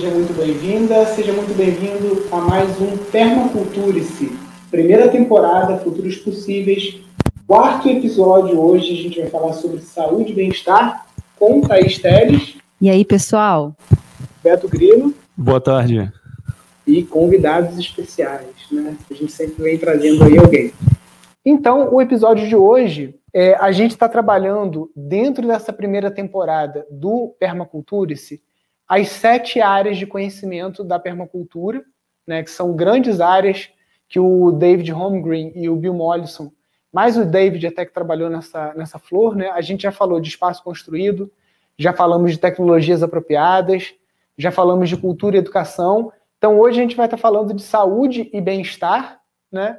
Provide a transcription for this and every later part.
Seja muito bem-vinda, seja muito bem-vindo a mais um Permaculture-se, primeira temporada, Futuros Possíveis, quarto episódio. Hoje a gente vai falar sobre saúde e bem-estar com Thaís Teles. E aí, pessoal? Beto Grilo. Boa tarde. E convidados especiais, né? A gente sempre vem trazendo aí alguém. Então, o episódio de hoje, é, a gente está trabalhando dentro dessa primeira temporada do Permaculture-se as sete áreas de conhecimento da permacultura, né, que são grandes áreas que o David Holmgren e o Bill Mollison, mais o David até que trabalhou nessa, nessa flor, né, a gente já falou de espaço construído, já falamos de tecnologias apropriadas, já falamos de cultura e educação. Então, hoje a gente vai estar falando de saúde e bem-estar, né?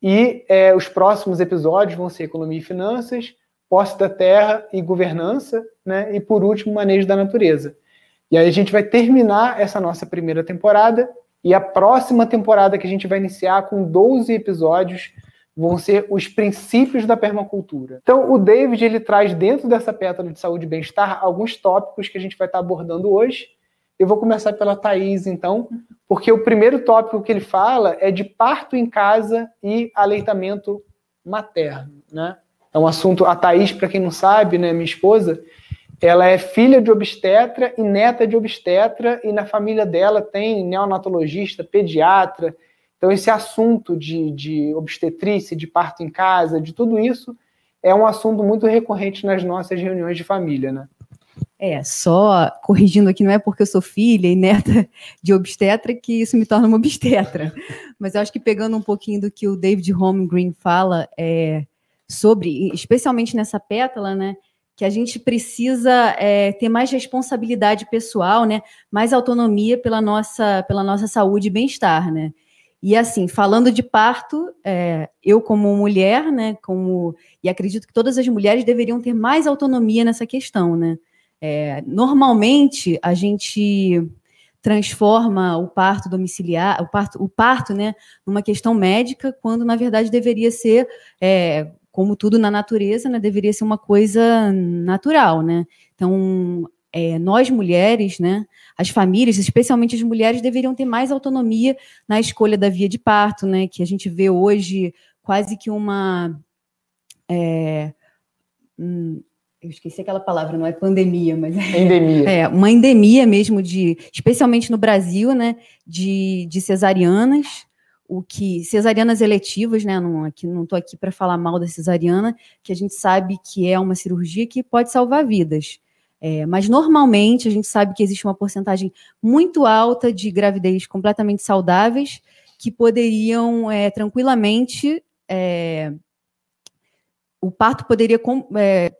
E é, os próximos episódios vão ser economia e finanças, posse da terra e governança, né? E por último, manejo da natureza. E aí a gente vai terminar essa nossa primeira temporada e a próxima temporada que a gente vai iniciar com 12 episódios vão ser os princípios da permacultura. Então, o David ele traz dentro dessa pétala de saúde e bem-estar alguns tópicos que a gente vai estar abordando hoje. Eu vou começar pela Thaís, então, porque o primeiro tópico que ele fala é de parto em casa e aleitamento materno, né? É um assunto, a Thaís, para quem não sabe, né, minha esposa, ela é filha de obstetra e neta de obstetra, e na família dela tem neonatologista, pediatra. Então, esse assunto de, de obstetrícia, de parto em casa, de tudo isso, é um assunto muito recorrente nas nossas reuniões de família, né? É, só corrigindo aqui, não é porque eu sou filha e neta de obstetra que isso me torna uma obstetra. Mas eu acho que pegando um pouquinho do que o David Holmgren fala é, sobre, especialmente nessa pétala, né? Que a gente precisa é, ter mais responsabilidade pessoal, né? Mais autonomia pela nossa, pela nossa saúde e bem-estar, né? E assim, falando de parto, é, eu como mulher, né, como e acredito que todas as mulheres deveriam ter mais autonomia nessa questão, né? É, normalmente a gente transforma o parto domiciliar, o parto, o parto, né, numa questão médica, quando na verdade deveria ser, é, como tudo na natureza, né, deveria ser uma coisa natural, né? Então, é, nós mulheres, né, as famílias, especialmente as mulheres, deveriam ter mais autonomia na escolha da via de parto, né? Que a gente vê hoje quase que uma é, hum, eu esqueci aquela palavra, não é pandemia, mas é endemia. É, uma endemia mesmo de, especialmente no Brasil, né, de, de cesarianas, o que cesarianas eletivas, né, não aqui não tô aqui para falar mal da cesariana, que a gente sabe que é uma cirurgia que pode salvar vidas. É, mas normalmente a gente sabe que existe uma porcentagem muito alta de gravidez completamente saudáveis que poderiam é, tranquilamente é, o parto poderia é,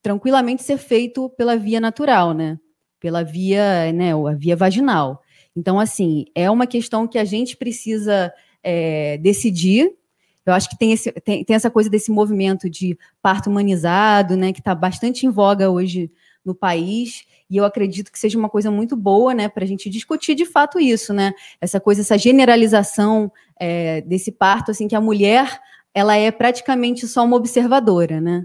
tranquilamente ser feito pela via natural, né? Pela via, né, a via vaginal. Então, assim, é uma questão que a gente precisa é, decidir. Eu acho que tem, esse, tem, tem, essa coisa desse movimento de parto humanizado, né, que está bastante em voga hoje no país, e eu acredito que seja uma coisa muito boa, né, para a gente discutir de fato isso, né, essa coisa, essa generalização é, desse parto, assim, que a mulher, ela é praticamente só uma observadora, né,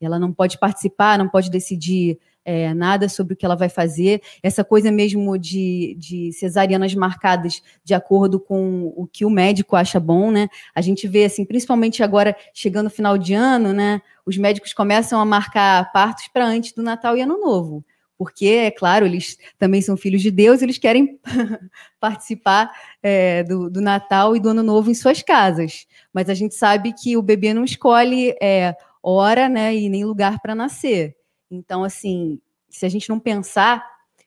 ela não pode participar, não pode decidir é, nada sobre o que ela vai fazer. Essa coisa mesmo de, de cesarianas marcadas de acordo com o que o médico acha bom, né? A gente vê, assim, principalmente agora, chegando final de ano, né? Os médicos começam a marcar partos para antes do Natal e Ano Novo. Porque, é claro, eles também são filhos de Deus, eles querem participar é, do, do, Natal e do Ano Novo em suas casas. Mas a gente sabe que o bebê não escolhe é, hora, né, e nem lugar para nascer. Então, assim, se a gente não pensar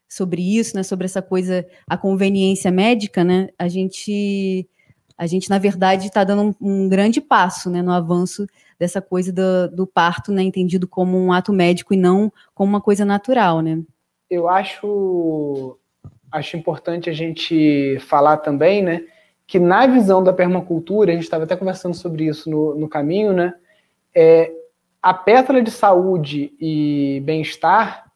sobre isso, né, sobre essa coisa, a conveniência médica, né, a gente, a gente na verdade está dando um, um, grande passo, né, no avanço dessa coisa do, do, parto, né, entendido como um ato médico e não como uma coisa natural, né. Eu acho, acho importante a gente falar também, né, que na visão da permacultura, a gente estava até conversando sobre isso no, no caminho, né, é, a pétala de saúde e bem-estar,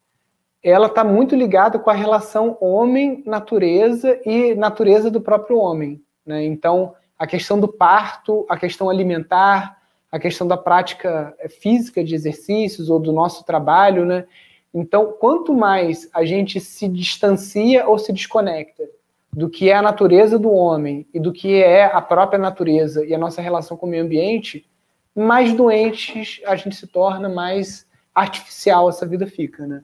ela está muito ligada com a relação homem-natureza e natureza do próprio homem. Né? Então, a questão do parto, a questão alimentar, a questão da prática física de exercícios ou do nosso trabalho, né? Então, quanto mais a gente se distancia ou se desconecta do que é a natureza do homem e do que é a própria natureza e a nossa relação com o meio ambiente, mais doentes a gente se torna, mais artificial essa vida fica, né?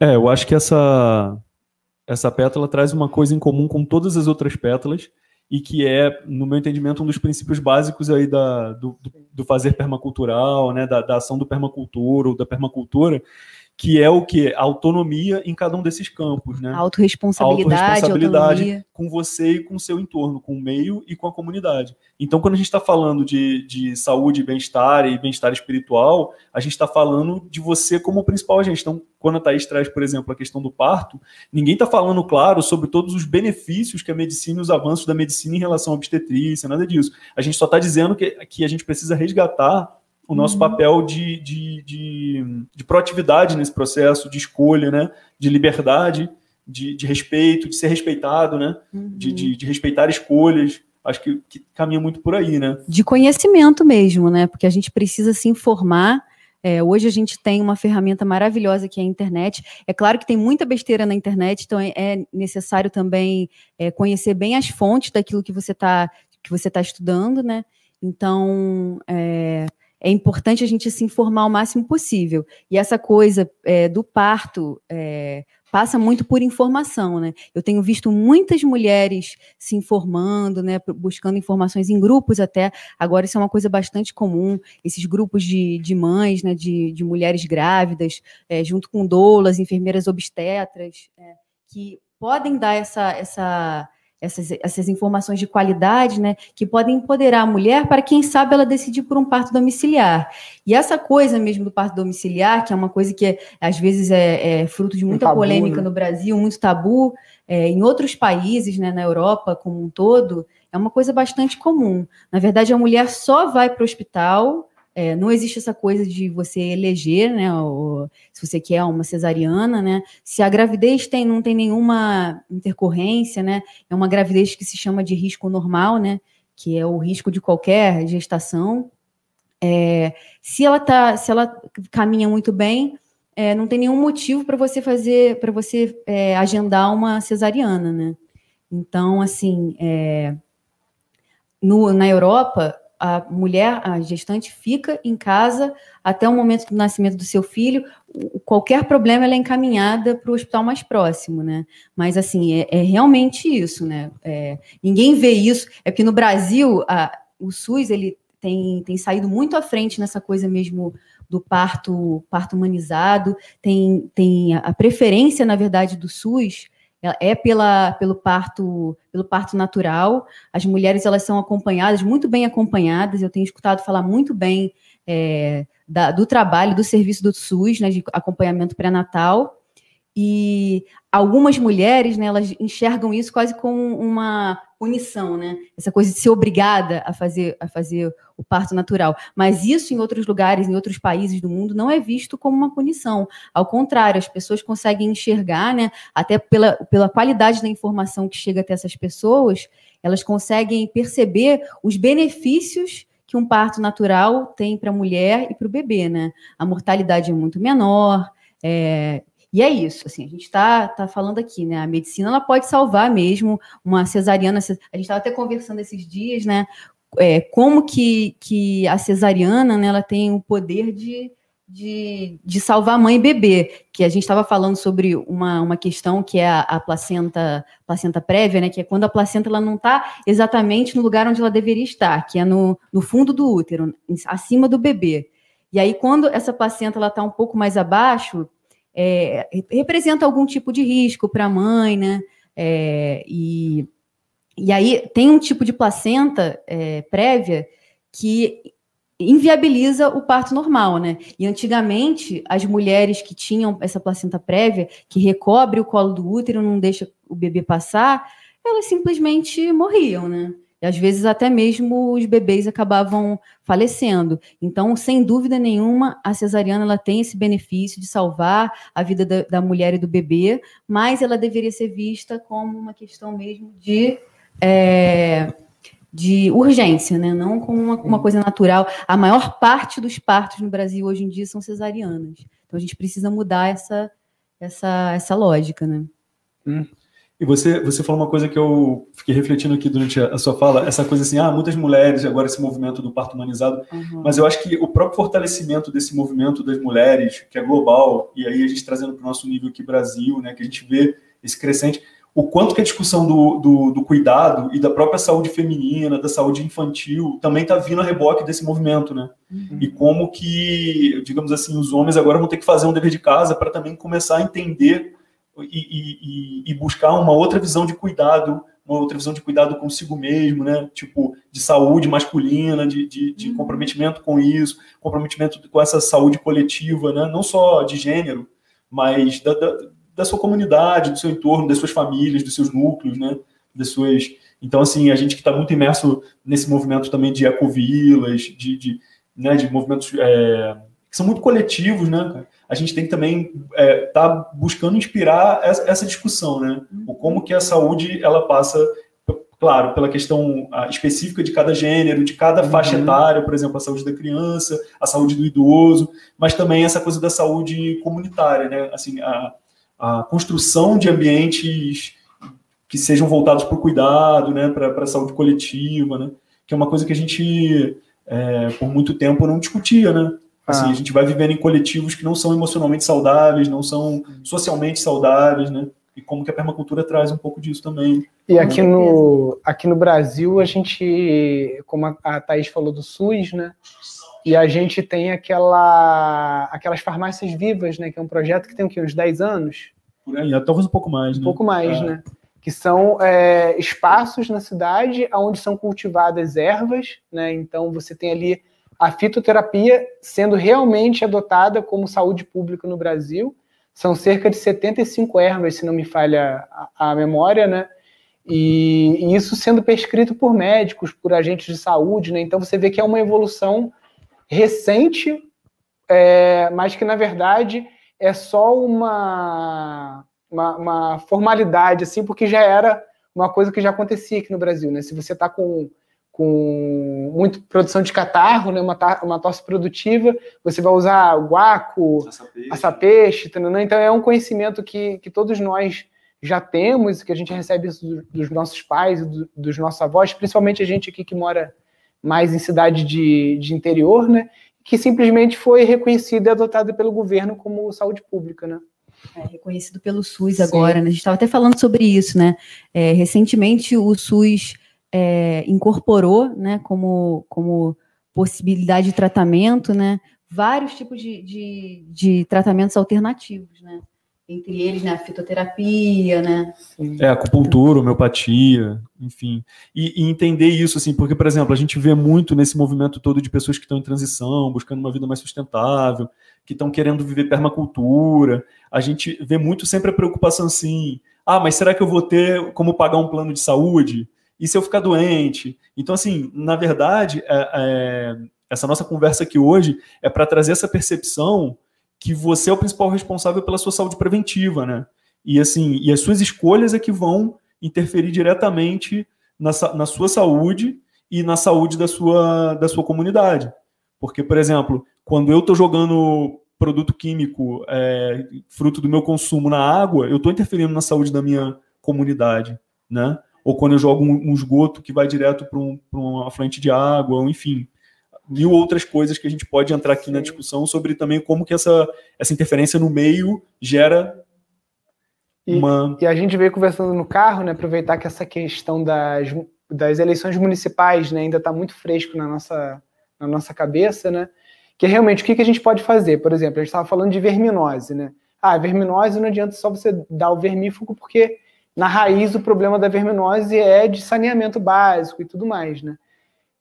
É, eu acho que essa essa pétala traz uma coisa em comum com todas as outras pétalas e que é, no meu entendimento, um dos princípios básicos aí da, do, do fazer permacultural, né, da, da ação do permacultor ou da permacultura, que é o que? A autonomia em cada um desses campos, né? Autoresponsabilidade, autoresponsabilidade autonomia. com você e com o seu entorno, com o meio e com a comunidade. Então, quando a gente está falando de, de saúde, bem-estar e bem-estar espiritual, a gente está falando de você como principal agente. Então, quando a Thaís traz, por exemplo, a questão do parto, ninguém está falando, claro, sobre todos os benefícios que a medicina e os avanços da medicina em relação à obstetrícia, nada disso. A gente só está dizendo que, que a gente precisa resgatar o nosso uhum. papel de, de, de, de, proatividade nesse processo, de escolha, né? de liberdade, de, de respeito, de ser respeitado, né? Uhum. De, de, de, respeitar escolhas. Acho que, que, caminha muito por aí, né? De conhecimento mesmo, né? Porque a gente precisa se informar. É, hoje a gente tem uma ferramenta maravilhosa que é a internet. É claro que tem muita besteira na internet, então é, é necessário também é, conhecer bem as fontes daquilo que você está que você tá estudando, né? Então, é, é importante a gente se informar o máximo possível. E essa coisa é, do parto é, passa muito por informação, né? Eu tenho visto muitas mulheres se informando, né, buscando informações em grupos até. Agora isso é uma coisa bastante comum, esses grupos de, de mães, né, de, de mulheres grávidas, é, junto com doulas, enfermeiras obstetras, é, que podem dar essa, essa essas, essas informações de qualidade, né, que podem empoderar a mulher para, quem sabe, ela decidir por um parto domiciliar. E essa coisa mesmo do parto domiciliar, que é uma coisa que às vezes é, é fruto de muita um tabu, polêmica né? no Brasil, muito tabu, é, em outros países, né, na Europa como um todo, é uma coisa bastante comum. Na verdade, a mulher só vai para o hospital é, não existe essa coisa de você eleger, né? Ou, se você quer uma cesariana, né? Se a gravidez tem, não tem nenhuma intercorrência, né? É uma gravidez que se chama de risco normal, né? Que é o risco de qualquer gestação. É, se ela tá, se ela caminha muito bem, é, não tem nenhum motivo para você fazer, para você é, agendar uma cesariana, né? Então, assim, é, no, na Europa a mulher, a gestante, fica em casa até o momento do nascimento do seu filho. Qualquer problema ela é encaminhada para o hospital mais próximo, né? Mas assim, é, é realmente isso, né? É, ninguém vê isso. É que no Brasil a, o SUS ele tem, tem saído muito à frente nessa coisa mesmo do parto, parto humanizado, tem, tem a preferência, na verdade, do SUS é pela, pelo parto pelo parto natural. As mulheres elas são acompanhadas, muito bem acompanhadas. Eu tenho escutado falar muito bem é, da, do trabalho do serviço do SUS, né, de acompanhamento pré-natal. E algumas mulheres, né, elas enxergam isso quase como uma punição, né? Essa coisa de ser obrigada a fazer, a fazer o parto natural. Mas isso em outros lugares, em outros países do mundo, não é visto como uma punição. Ao contrário, as pessoas conseguem enxergar, né? Até pela, pela qualidade da informação que chega até essas pessoas, elas conseguem perceber os benefícios que um parto natural tem para a mulher e para o bebê, né? A mortalidade é muito menor, é, e é isso, assim, a gente está tá falando aqui, né? A medicina ela pode salvar mesmo uma cesariana. A gente estava até conversando esses dias, né? É, como que, que a cesariana né, ela tem o poder de, de, de salvar mãe e bebê, que a gente estava falando sobre uma, uma questão que é a, a, placenta placenta prévia, né, que é quando a placenta ela não está exatamente no lugar onde ela deveria estar, que é no, no fundo do útero, acima do bebê. E aí, quando essa placenta está um pouco mais abaixo, é, representa algum tipo de risco para a mãe, né? É, e, e aí tem um tipo de placenta é, prévia que inviabiliza o parto normal, né? E antigamente as mulheres que tinham essa placenta prévia, que recobre o colo do útero, não deixa o bebê passar, elas simplesmente morriam, né? E às vezes até mesmo os bebês acabavam falecendo. Então, sem dúvida nenhuma, a cesariana ela tem esse benefício de salvar a vida da, da mulher e do bebê, mas ela deveria ser vista como uma questão mesmo de. É, de urgência, né? não como uma, uma, coisa natural. A maior parte dos partos no Brasil hoje em dia são cesarianas. Então a gente precisa mudar essa, essa, essa lógica, né? Hum. E você, você falou uma coisa que eu fiquei refletindo aqui durante a, sua fala, essa coisa assim, ah, muitas mulheres, agora esse movimento do parto humanizado, uhum. mas eu acho que o próprio fortalecimento desse movimento das mulheres, que é global, e aí a gente trazendo para o nosso nível aqui Brasil, né, que a gente vê esse crescente, o quanto que a discussão do, do, do cuidado e da própria saúde feminina, da saúde infantil, também está vindo a reboque desse movimento, né? Uhum. E como que, digamos assim, os homens agora vão ter que fazer um dever de casa para também começar a entender e, e, e, buscar uma outra visão de cuidado, uma outra visão de cuidado consigo mesmo, né? Tipo, de saúde masculina, de, de, de uhum. comprometimento com isso, comprometimento com essa saúde coletiva, né? Não só de gênero, mas da, da, da sua comunidade, do seu entorno, das suas famílias, dos seus núcleos, né? Das suas... Então, assim, a gente que está muito imerso nesse movimento também de ecovilas, de, de, né, de movimentos é, que são muito coletivos, né, a gente tem que também estar é, tá buscando inspirar essa, essa, discussão, né? O como que a saúde ela passa, claro, pela questão específica de cada gênero, de cada uhum. faixa etária, por exemplo, a saúde da criança, a saúde do idoso, mas também essa coisa da saúde comunitária, né? Assim, a, a construção de ambientes que sejam voltados para o cuidado, né? Para a saúde coletiva, né? Que é uma coisa que a gente é, por muito tempo não discutia, né? Assim, ah. a gente vai vivendo em coletivos que não são emocionalmente saudáveis, não são socialmente saudáveis, né? E como que a permacultura traz um pouco disso também. E aqui no, aqui no Brasil, a gente, como a Thaís falou do SUS, né? E a gente tem aquela, aquelas farmácias vivas, né? Que é um projeto que tem o quê? Uns 10 anos? Por aí, talvez um pouco mais, né? Um pouco mais, é. né? Que são é, espaços na cidade onde são cultivadas ervas, né? Então você tem ali a fitoterapia sendo realmente adotada como saúde pública no Brasil. São cerca de 75 ervas, se não me falha a, a memória, né? E, e, isso sendo prescrito por médicos, por agentes de saúde, né? Então você vê que é uma evolução recente, é, mas que na verdade é só uma, uma, uma, formalidade, assim, porque já era uma coisa que já acontecia aqui no Brasil, né? Se você está com com muita produção de catarro, né, uma, uma tosse produtiva, você vai usar guaco, açapeixe, né? então é um conhecimento que, que todos nós já temos, que a gente recebe isso dos nossos pais e do, dos nossos avós, principalmente a gente aqui que mora mais em cidade de, de interior, né, que simplesmente foi reconhecido e adotado pelo governo como saúde pública, né. É, reconhecido pelo SUS agora, né? A gente estava até falando sobre isso, né? É, recentemente o SUS é, incorporou, né, como, como possibilidade de tratamento, né, vários tipos de, de, de tratamentos alternativos, né, entre eles, né, a fitoterapia, né? É, acupuntura, homeopatia, enfim. E, e, entender isso, assim, porque, por exemplo, a gente vê muito nesse movimento todo de pessoas que estão em transição, buscando uma vida mais sustentável, que estão querendo viver permacultura. A gente vê muito sempre a preocupação assim, ah, mas será que eu vou ter como pagar um plano de saúde? E se eu ficar doente? Então, assim, na verdade, é, é, essa nossa conversa aqui hoje é para trazer essa percepção que você é o principal responsável pela sua saúde preventiva, né? E assim, e as suas escolhas é que vão interferir diretamente na, na sua saúde e na saúde da sua, da sua comunidade. Porque, por exemplo, quando eu estou jogando produto químico é, fruto do meu consumo na água, eu estou interferindo na saúde da minha comunidade, né? Ou quando eu jogo um, um esgoto que vai direto para um, uma afluente de água, ou enfim, mil outras coisas que a gente pode entrar aqui Sim. na discussão sobre também como que essa, essa interferência no meio gera uma... E, e a gente veio conversando no carro, né, aproveitar que essa questão das, das eleições municipais né, ainda está muito fresco na nossa, na nossa cabeça, né, que é realmente o que, que a gente pode fazer. Por exemplo, a gente estava falando de verminose, né? Ah, verminose não adianta só você dar o vermífugo, porque na raiz o problema da verminose é de saneamento básico e tudo mais, né?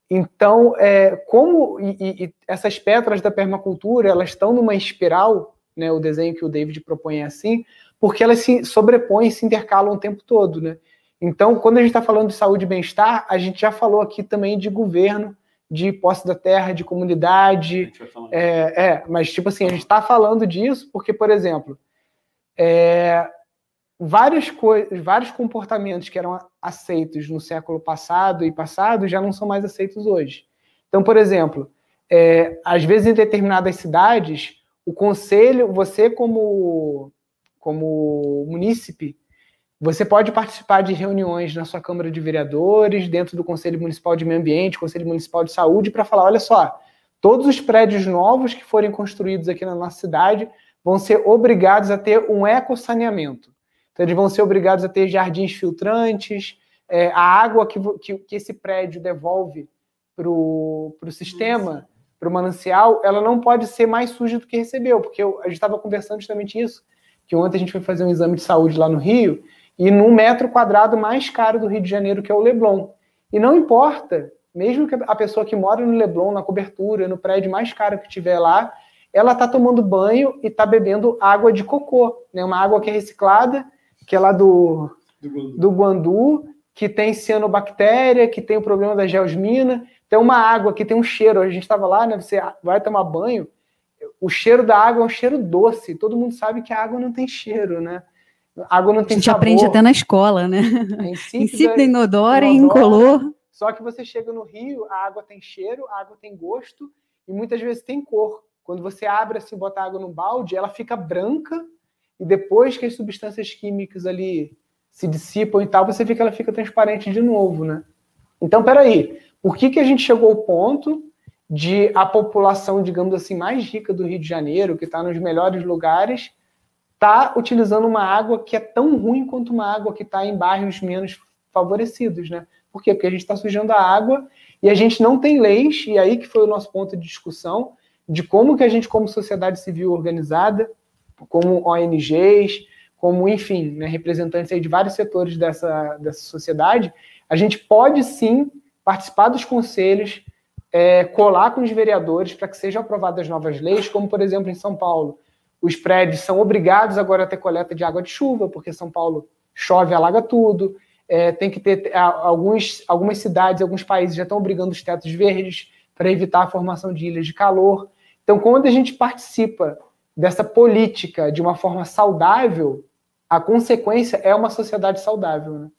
Então, é, como e, e essas pedras da permacultura elas estão numa espiral, né? O desenho que o David propõe é assim, porque elas se sobrepõem, se intercalam o tempo todo, né? Então, quando a gente está falando de saúde e bem-estar, a gente já falou aqui também de governo, de posse da terra, de comunidade. É, é, mas tipo assim, a gente está falando disso porque, por exemplo, é, várias coisas, vários comportamentos que eram aceitos no século passado e passado já não são mais aceitos hoje. Então, por exemplo, é, às vezes em determinadas cidades, o conselho, você como como munícipe, você pode participar de reuniões na sua Câmara de Vereadores, dentro do Conselho Municipal de Meio Ambiente, Conselho Municipal de Saúde, para falar: olha só, todos os prédios novos que forem construídos aqui na nossa cidade vão ser obrigados a ter um ecossaneamento. Então, eles vão ser obrigados a ter jardins filtrantes, é, a água que, que, que, esse prédio devolve para o sistema, para o manancial, ela não pode ser mais suja do que recebeu, porque eu, a gente estava conversando justamente isso, que ontem a gente foi fazer um exame de saúde lá no Rio, e no metro quadrado mais caro do Rio de Janeiro, que é o Leblon. E não importa, mesmo que a pessoa que mora no Leblon, na cobertura, no prédio mais caro que tiver lá, ela está tomando banho e está bebendo água de cocô, né? uma água que é reciclada, que é lá do, do, Guandu. do Guandu, que tem cianobactéria, que tem o problema da geosmina, tem uma água que tem um cheiro. A gente estava lá, né? Você vai tomar banho, o cheiro da água é um cheiro doce. Todo mundo sabe que a água não tem cheiro, né? A água não tem sabor. A gente sabor. aprende até na escola, né? É insípida, inodora e incolor. Só que você chega no rio, a água tem cheiro, a água tem gosto e muitas vezes tem cor. Quando você abre assim, bota água no balde, ela fica branca e depois que as substâncias químicas ali se dissipam e tal, você fica, ela fica transparente de novo, né? Então, peraí, por que, que a gente chegou ao ponto de a população, digamos assim, mais rica do Rio de Janeiro, que está nos melhores lugares, está utilizando uma água que é tão ruim quanto uma água que está em bairros menos favorecidos, né? Por quê? Porque a gente está sujando a água e a gente não tem leis, e aí que foi o nosso ponto de discussão, de como que a gente, como sociedade civil organizada, como ONGs, como, enfim, né, representantes de vários setores dessa, dessa sociedade, a gente pode sim participar dos conselhos, é, colar com os vereadores para que sejam aprovadas novas leis, como, por exemplo, em São Paulo, os prédios são obrigados agora a ter coleta de água de chuva, porque São Paulo chove, alaga tudo. É, tem que ter alguns, algumas cidades, alguns países já estão obrigando os tetos verdes para evitar a formação de ilhas de calor. Então, quando a gente participa dessa política de uma forma saudável, a consequência é uma sociedade saudável, né?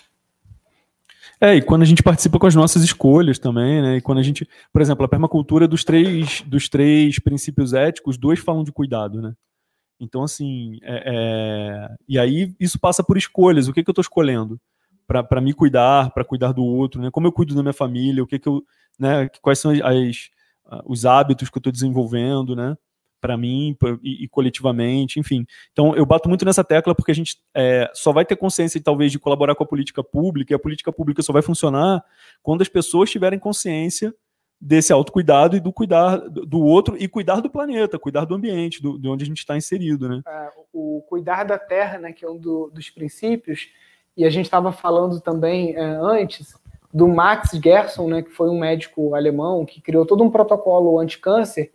É, e quando a gente participa com as nossas escolhas também, né? E quando a gente, por exemplo, a permacultura dos três, dos três princípios éticos, dois falam de cuidado, né? Então, assim, é, é... e aí isso passa por escolhas. O que, que eu estou escolhendo? Para me cuidar, para cuidar do outro, né? Como eu cuido da minha família, o que, que eu. Né? Quais são as, os hábitos que eu estou desenvolvendo, né? Para mim e, e, coletivamente, enfim. Então, eu bato muito nessa tecla porque a gente é, só vai ter consciência, talvez, de colaborar com a política pública, e a política pública só vai funcionar quando as pessoas tiverem consciência desse autocuidado e do cuidar do outro e cuidar do planeta, cuidar do ambiente, do, de onde a gente está inserido, né? É, o cuidar da terra, né, que é um do, dos princípios, e a gente estava falando também é, antes do Max Gerson, né, que foi um médico alemão que criou todo um protocolo anti-câncer,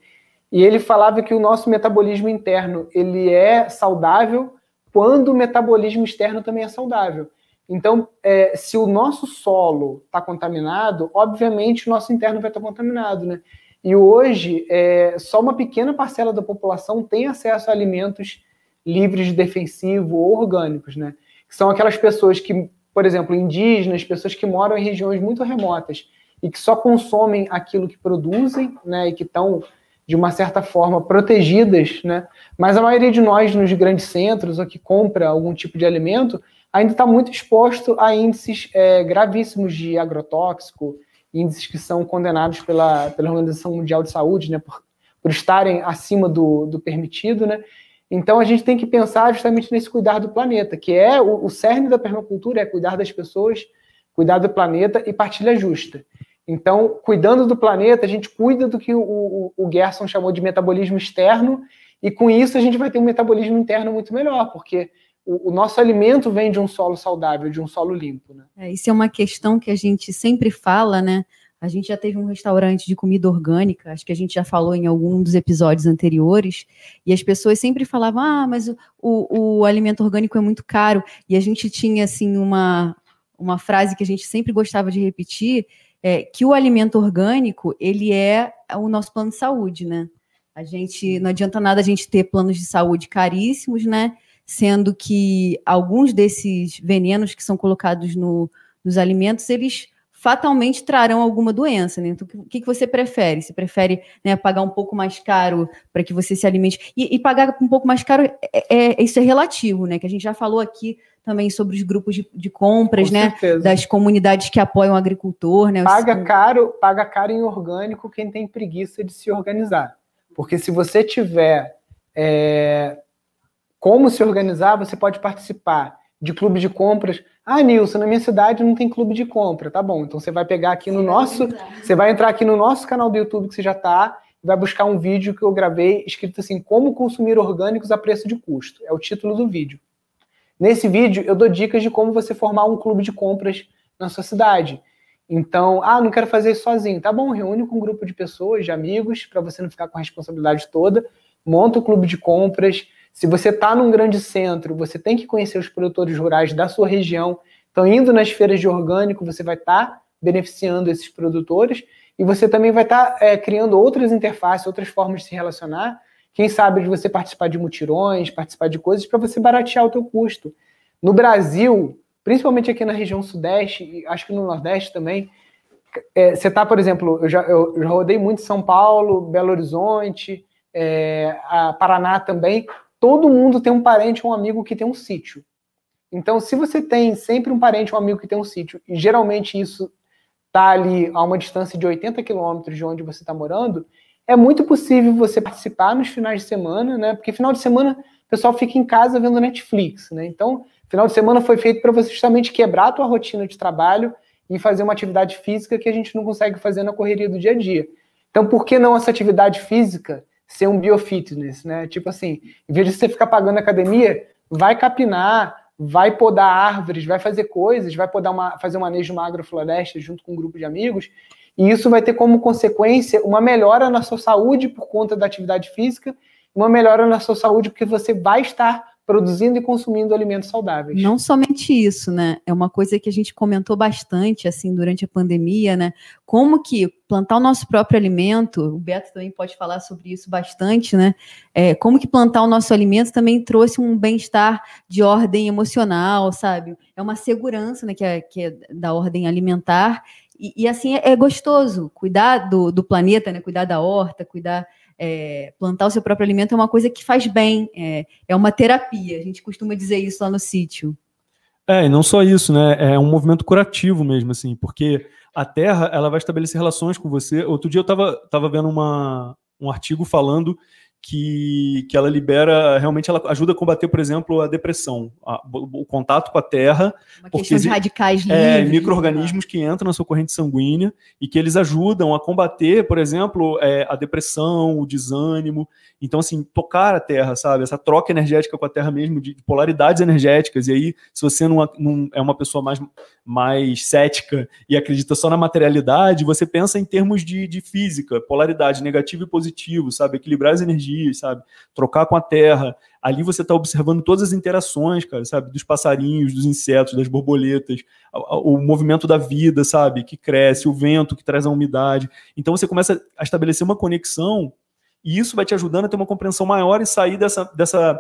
e ele falava que o nosso metabolismo interno ele é saudável quando o metabolismo externo também é saudável. Então, é, se o nosso solo está contaminado, obviamente o nosso interno vai estar tá contaminado, né? E hoje, é, só uma pequena parcela da população tem acesso a alimentos livres de defensivo ou orgânicos, né? São aquelas pessoas que, por exemplo, indígenas, pessoas que moram em regiões muito remotas e que só consomem aquilo que produzem, né? E que estão de uma certa forma protegidas, né? Mas a maioria de nós nos grandes centros ou que compra algum tipo de alimento ainda está muito exposto a índices é, gravíssimos de agrotóxico, índices que são condenados pela, pela Organização Mundial de Saúde, né, por, por estarem acima do, do permitido, né? Então a gente tem que pensar justamente nesse cuidar do planeta, que é o, o cerne da permacultura, é cuidar das pessoas, cuidar do planeta e partilha justa. Então, cuidando do planeta, a gente cuida do que o, o, o Gerson chamou de metabolismo externo, e com isso a gente vai ter um metabolismo interno muito melhor, porque o, o, nosso alimento vem de um solo saudável, de um solo limpo. Né? É, isso é uma questão que a gente sempre fala, né? A gente já teve um restaurante de comida orgânica, acho que a gente já falou em algum dos episódios anteriores, e as pessoas sempre falavam: ah, mas o, o, o alimento orgânico é muito caro. E a gente tinha, assim, uma, uma frase que a gente sempre gostava de repetir, é, que o alimento orgânico, ele é o nosso plano de saúde, né? A gente, não adianta nada a gente ter planos de saúde caríssimos, né? sendo que alguns desses venenos que são colocados no, nos alimentos, eles fatalmente trarão alguma doença, né? Então, o que, que você prefere? Você prefere né, pagar um pouco mais caro para que você se alimente? E, e, pagar um pouco mais caro, é, é, isso é relativo, né? Que a gente já falou aqui também sobre os grupos de, de compras, Com né? Certeza. Das comunidades que apoiam o agricultor, né? Paga caro, paga caro em orgânico quem tem preguiça de se organizar. Porque se você tiver é, como se organizar, você pode participar de clube de compras. Ah, Nilson, na minha cidade não tem clube de compra. Tá bom, então você vai pegar aqui no nosso. Você vai entrar aqui no nosso canal do YouTube que você já está e vai buscar um vídeo que eu gravei escrito assim: Como consumir orgânicos a preço de custo. É o título do vídeo. Nesse vídeo, eu dou dicas de como você formar um clube de compras na sua cidade. Então, ah, não quero fazer isso sozinho. Tá bom, reúne com um grupo de pessoas, de amigos, para você não ficar com a responsabilidade toda. Monta o um clube de compras. Se você está num grande centro, você tem que conhecer os produtores rurais da sua região. Então, indo nas feiras de orgânico, você vai estar tá beneficiando esses produtores e você também vai estar tá, é, criando outras interfaces, outras formas de se relacionar quem sabe de você participar de mutirões, participar de coisas para você baratear o teu custo. No Brasil, principalmente aqui na região sudeste, e acho que no nordeste também, é, você está, por exemplo, eu já, eu já rodei muito São Paulo, Belo Horizonte, é, Paraná também. Todo mundo tem um parente um amigo que tem um sítio. Então, se você tem sempre um parente um amigo que tem um sítio, e geralmente isso está ali a uma distância de 80 quilômetros de onde você está morando, é muito possível você participar nos finais de semana, né? Porque final de semana o pessoal fica em casa vendo Netflix, né? Então, final de semana foi feito para você justamente quebrar a tua rotina de trabalho e fazer uma atividade física que a gente não consegue fazer na correria do dia a dia. Então, por que não essa atividade física ser um biofitness, né? Tipo assim, em vez de você ficar pagando academia, vai capinar, vai podar árvores, vai fazer coisas, vai podar uma, fazer um manejo de uma agrofloresta junto com um grupo de amigos e isso vai ter como consequência uma melhora na sua saúde por conta da atividade física, uma melhora na sua saúde porque você vai estar produzindo e consumindo alimentos saudáveis. Não somente isso, né? É uma coisa que a gente comentou bastante assim durante a pandemia, né? Como que plantar o nosso próprio alimento, o Beto também pode falar sobre isso bastante, né? É, como que plantar o nosso alimento também trouxe um bem-estar de ordem emocional, sabe? É uma segurança, né? Que é, que é da ordem alimentar e, e assim é, é, gostoso cuidar do, do, planeta, né? Cuidar da horta, cuidar, é, plantar o seu próprio alimento é uma coisa que faz bem, é, é uma terapia. A gente costuma dizer isso lá no sítio. É, e não só isso, né? É um movimento curativo mesmo, assim, porque a Terra ela vai estabelecer relações com você. Outro dia eu estava tava vendo uma, um artigo falando que, que ela libera, realmente ela ajuda a combater, por exemplo, a depressão, a, o, o, contato com a terra. Uma porque questão de radicais é, micro-organismos que entram na sua corrente sanguínea e que eles ajudam a combater, por exemplo, é, a depressão, o desânimo. Então, assim, tocar a terra, sabe? Essa troca energética com a terra mesmo, de, polaridades energéticas. E aí, se você não, não é uma pessoa mais, mais cética e acredita só na materialidade, você pensa em termos de, de física, polaridade negativo e positivo, sabe? Equilibrar as energias dias, sabe? Trocar com a terra. Ali você está observando todas as interações, cara, sabe? Dos passarinhos, dos insetos, das borboletas, o, o movimento da vida, sabe? Que cresce, o vento que traz a umidade. Então você começa a estabelecer uma conexão e isso vai te ajudando a ter uma compreensão maior e sair dessa, dessa,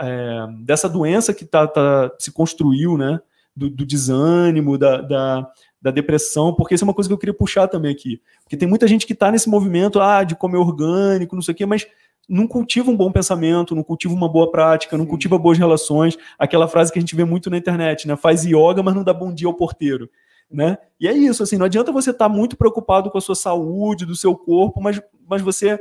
é, dessa doença que tá, tá, se construiu, né? Do, do desânimo, da, da, da depressão, porque isso é uma coisa que eu queria puxar também aqui. Porque tem muita gente que está nesse movimento ah, de comer orgânico, não sei o quê, mas não cultiva um bom pensamento, não cultiva uma boa prática, não Sim. cultiva boas relações. Aquela frase que a gente vê muito na internet, né? Faz yoga, mas não dá bom dia ao porteiro. Né? E é isso, assim, não adianta você estar tá muito preocupado com a sua saúde, do seu corpo, mas, mas você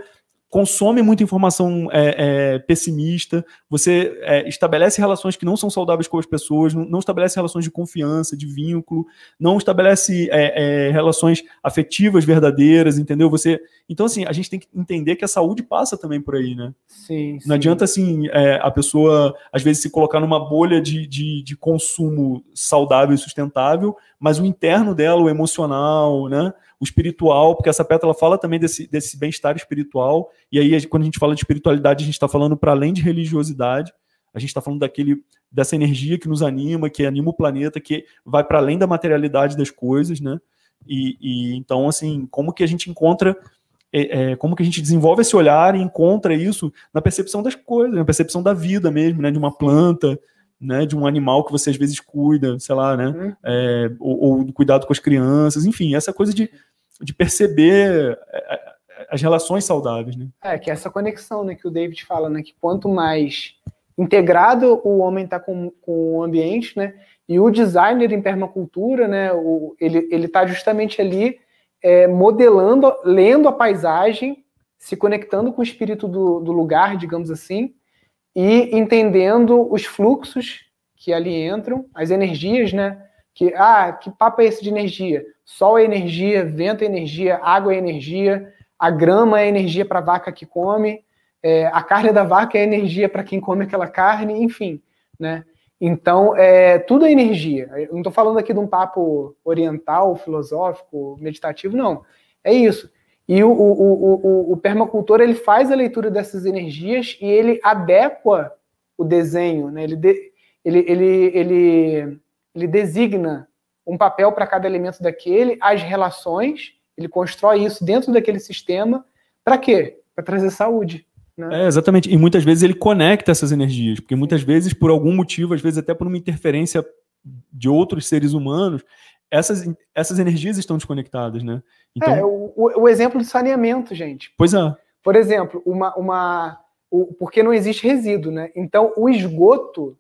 consome muita informação é, é, pessimista, você é, estabelece relações que não são saudáveis com as pessoas, não, não estabelece relações de confiança, de vínculo, não estabelece é, é, relações afetivas verdadeiras, entendeu? Você, então assim, a gente tem que entender que a saúde passa também por aí, né? Sim. Não sim. adianta assim é, a pessoa às vezes se colocar numa bolha de, de, de consumo saudável e sustentável, mas o interno dela, o emocional, né? O espiritual, porque essa pétala fala também desse, desse bem-estar espiritual, e aí quando a gente fala de espiritualidade, a gente está falando para além de religiosidade, a gente está falando daquele, dessa energia que nos anima, que anima o planeta, que vai para além da materialidade das coisas, né? E, e, então, assim, como que a gente encontra, é, é, como que a gente desenvolve esse olhar e encontra isso na percepção das coisas, na percepção da vida mesmo, né? De uma planta, né, de um animal que você às vezes cuida, sei lá, né, uhum. é, ou, ou cuidado com as crianças, enfim, essa coisa de, de perceber é, é, as relações saudáveis, né? É, que é essa conexão, né, que o David fala, né, que quanto mais integrado o homem está com, com o ambiente, né, e o designer em permacultura, né, o, ele ele está justamente ali é, modelando, lendo a paisagem, se conectando com o espírito do, do lugar, digamos assim, e entendendo os fluxos que ali entram, as energias, né? Que, ah, que papo é esse de energia? Sol é energia, vento é energia, água é energia, a grama é energia para a vaca que come, é, a carne da vaca é energia para quem come aquela carne, enfim, né? Então, é, tudo é energia. Eu não estou falando aqui de um papo oriental, filosófico, meditativo, não. É isso. E o, o, o, o, permacultor ele faz a leitura dessas energias e ele adequa o desenho, né? ele, de, ele, ele, ele, ele designa um papel para cada elemento daquele, as relações, ele constrói isso dentro daquele sistema. Para quê? Para trazer saúde. Né? É, exatamente. E muitas vezes ele conecta essas energias, porque muitas vezes, por algum motivo, às vezes até por uma interferência de outros seres humanos, essas, essas energias estão desconectadas, né? Então... É, o, o exemplo de saneamento, gente. Pois é. Por exemplo, uma, uma, o, porque não existe resíduo, né? Então, o esgoto,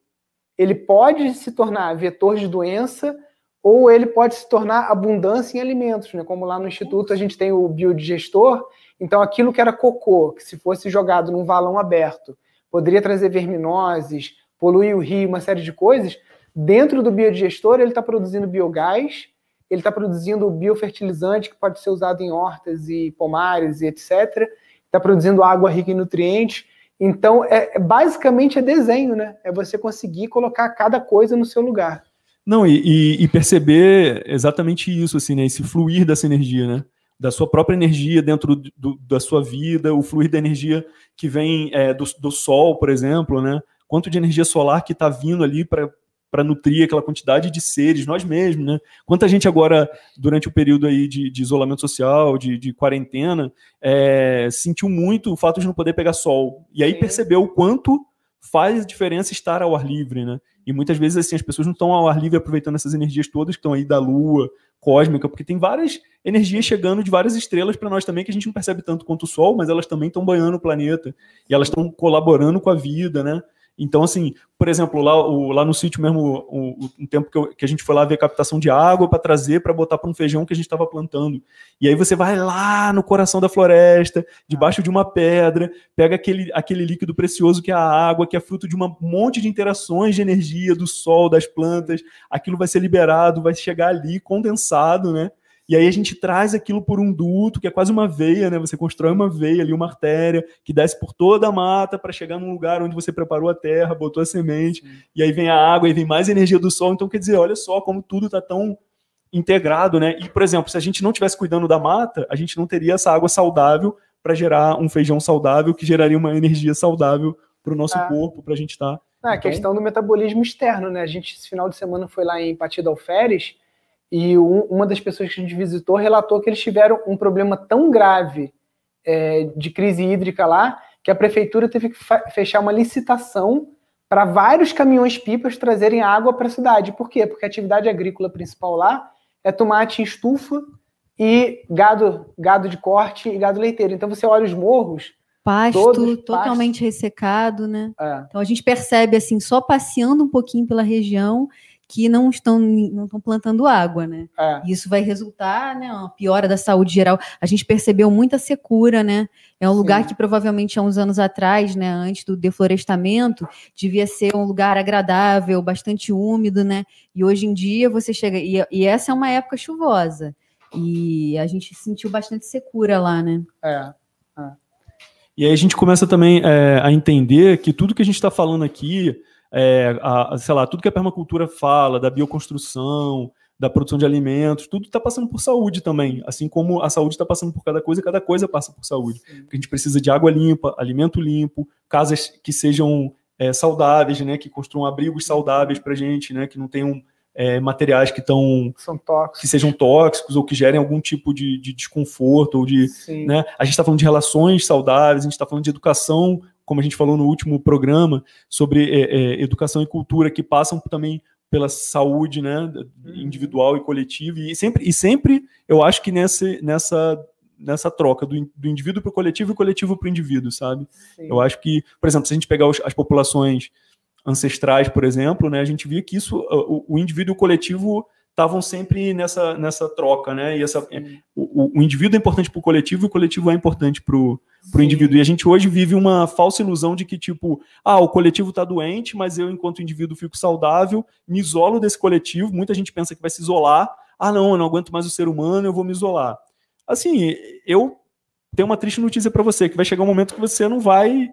ele pode se tornar vetor de doença ou ele pode se tornar abundância em alimentos, né? Como lá no Instituto a gente tem o biodigestor, então aquilo que era cocô, que se fosse jogado num valão aberto, poderia trazer verminoses, poluir o rio, uma série de coisas, Dentro do biodigestor, ele está produzindo biogás, ele está produzindo biofertilizante que pode ser usado em hortas e pomares e etc. Está produzindo água rica em nutrientes. Então, é, é, basicamente é desenho, né? É você conseguir colocar cada coisa no seu lugar. Não, e, e, e perceber exatamente isso, assim, né? Esse fluir dessa energia, né? Da sua própria energia dentro do, da sua vida, o fluir da energia que vem é, do, do sol, por exemplo, né? Quanto de energia solar que está vindo ali para para nutrir aquela quantidade de seres, nós mesmos, né? Quanta gente agora, durante o período aí de, de isolamento social, de, de quarentena, é, sentiu muito o fato de não poder pegar sol. E aí percebeu o quanto faz diferença estar ao ar livre, né? E muitas vezes, assim, as pessoas não estão ao ar livre aproveitando essas energias todas que estão aí da lua, cósmica, porque tem várias energias chegando de várias estrelas para nós também que a gente não percebe tanto quanto o Sol, mas elas também estão banhando o planeta e elas estão colaborando com a vida, né? Então, assim, por exemplo, lá, o, lá no sítio mesmo, o, o, um tempo que, eu, que, a gente foi lá ver captação de água para trazer para botar para um feijão que a gente estava plantando. E aí você vai lá no coração da floresta, debaixo de uma pedra, pega aquele, aquele líquido precioso que é a água, que é fruto de um monte de interações de energia do sol, das plantas. Aquilo vai ser liberado, vai chegar ali condensado, né? E aí a gente traz aquilo por um duto, que é quase uma veia, né? Você constrói uma veia ali, uma artéria, que desce por toda a mata para chegar num lugar onde você preparou a terra, botou a semente, Sim. e aí vem a água, e vem mais energia do sol. Então, quer dizer, olha só como tudo está tão integrado, né? E, por exemplo, se a gente não tivesse cuidando da mata, a gente não teria essa água saudável para gerar um feijão saudável, que geraria uma energia saudável para o nosso ah. corpo, para a gente estar. Tá. Ah, a então... questão do metabolismo externo, né? A gente, esse final de semana, foi lá em Patida Alferes e um, uma das pessoas que a gente visitou relatou que eles tiveram um problema tão grave é, de crise hídrica lá que a prefeitura teve que fechar uma licitação para vários caminhões-pipas trazerem água para a cidade. Por quê? Porque a atividade agrícola principal lá é tomate em estufa e gado, gado de corte e gado leiteiro. Então você olha os morros. Pasto todos, totalmente pasto. ressecado, né? É. Então a gente percebe assim, só passeando um pouquinho pela região, que não estão, não estão plantando água, né? É. Isso vai resultar, né, uma piora da saúde geral. A gente percebeu muita secura, né? É um Sim. lugar que provavelmente há uns anos atrás, né, antes do deflorestamento, devia ser um lugar agradável, bastante úmido, né? E hoje em dia você chega e, e essa é uma época chuvosa e a gente sentiu bastante secura lá, né? É. é. E aí a gente começa também é, a entender que tudo que a gente está falando aqui é, a, sei lá, tudo que a permacultura fala, da bioconstrução, da produção de alimentos, tudo está passando por saúde também. Assim como a saúde está passando por cada coisa, cada coisa passa por saúde. Porque a gente precisa de água limpa, alimento limpo, casas que sejam é, saudáveis, né, que construam abrigos saudáveis para gente, né, que não tenham é, materiais que estão que sejam tóxicos ou que gerem algum tipo de, de desconforto ou de, né? A gente está falando de relações saudáveis, a gente está falando de educação como a gente falou no último programa, sobre é, é, educação e cultura, que passam também pela saúde né, uhum. individual e coletiva. E sempre, e sempre eu acho que nessa, nessa, nessa troca do, do indivíduo para o coletivo e coletivo para o indivíduo, sabe? Sim. Eu acho que, por exemplo, se a gente pegar os, as populações ancestrais, por exemplo, né, a gente via que isso, o, o indivíduo e o coletivo estavam sempre nessa, nessa troca, né? E essa, o, o, indivíduo é importante para o coletivo e o coletivo é importante para o indivíduo. E a gente hoje vive uma falsa ilusão de que, tipo, ah, o coletivo está doente, mas eu, enquanto indivíduo, fico saudável, me isolo desse coletivo. Muita gente pensa que vai se isolar. Ah, não, eu não aguento mais o ser humano, eu vou me isolar. Assim, eu tenho uma triste notícia para você, que vai chegar um momento que você não vai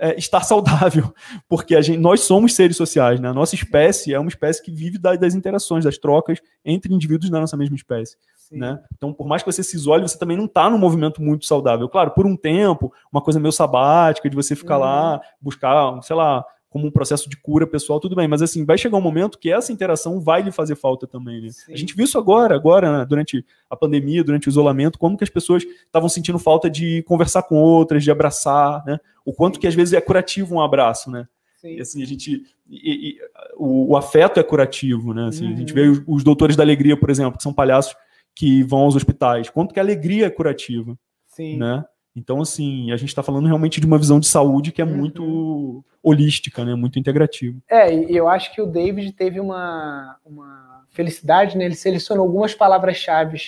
é, estar saudável, porque a gente, nós somos seres sociais, né? A nossa espécie é uma espécie que vive das, das interações, das trocas entre indivíduos da nossa mesma espécie. Né? Então, por mais que você se isole, você também não está num movimento muito saudável. Claro, por um tempo, uma coisa meio sabática, de você ficar uhum. lá, buscar, sei lá, como um processo de cura pessoal, tudo bem, mas assim, vai chegar um momento que essa interação vai lhe fazer falta também, né? A gente viu isso agora, agora, né? durante a pandemia, durante o isolamento, como que as pessoas estavam sentindo falta de conversar com outras, de abraçar, né? O quanto Sim. que às vezes é curativo um abraço, né? Sim. E assim, a gente. E, e, o, o, afeto é curativo, né? Assim, uhum. A gente vê uhum. os, os, doutores da alegria, por exemplo, que são palhaços que vão aos hospitais. Quanto que a alegria é curativa. Sim. Né? Então, assim, a gente está falando realmente de uma visão de saúde que é uhum. muito holística, né? Muito integrativa. É, e eu acho que o David teve uma, uma felicidade, né? Ele selecionou algumas palavras-chave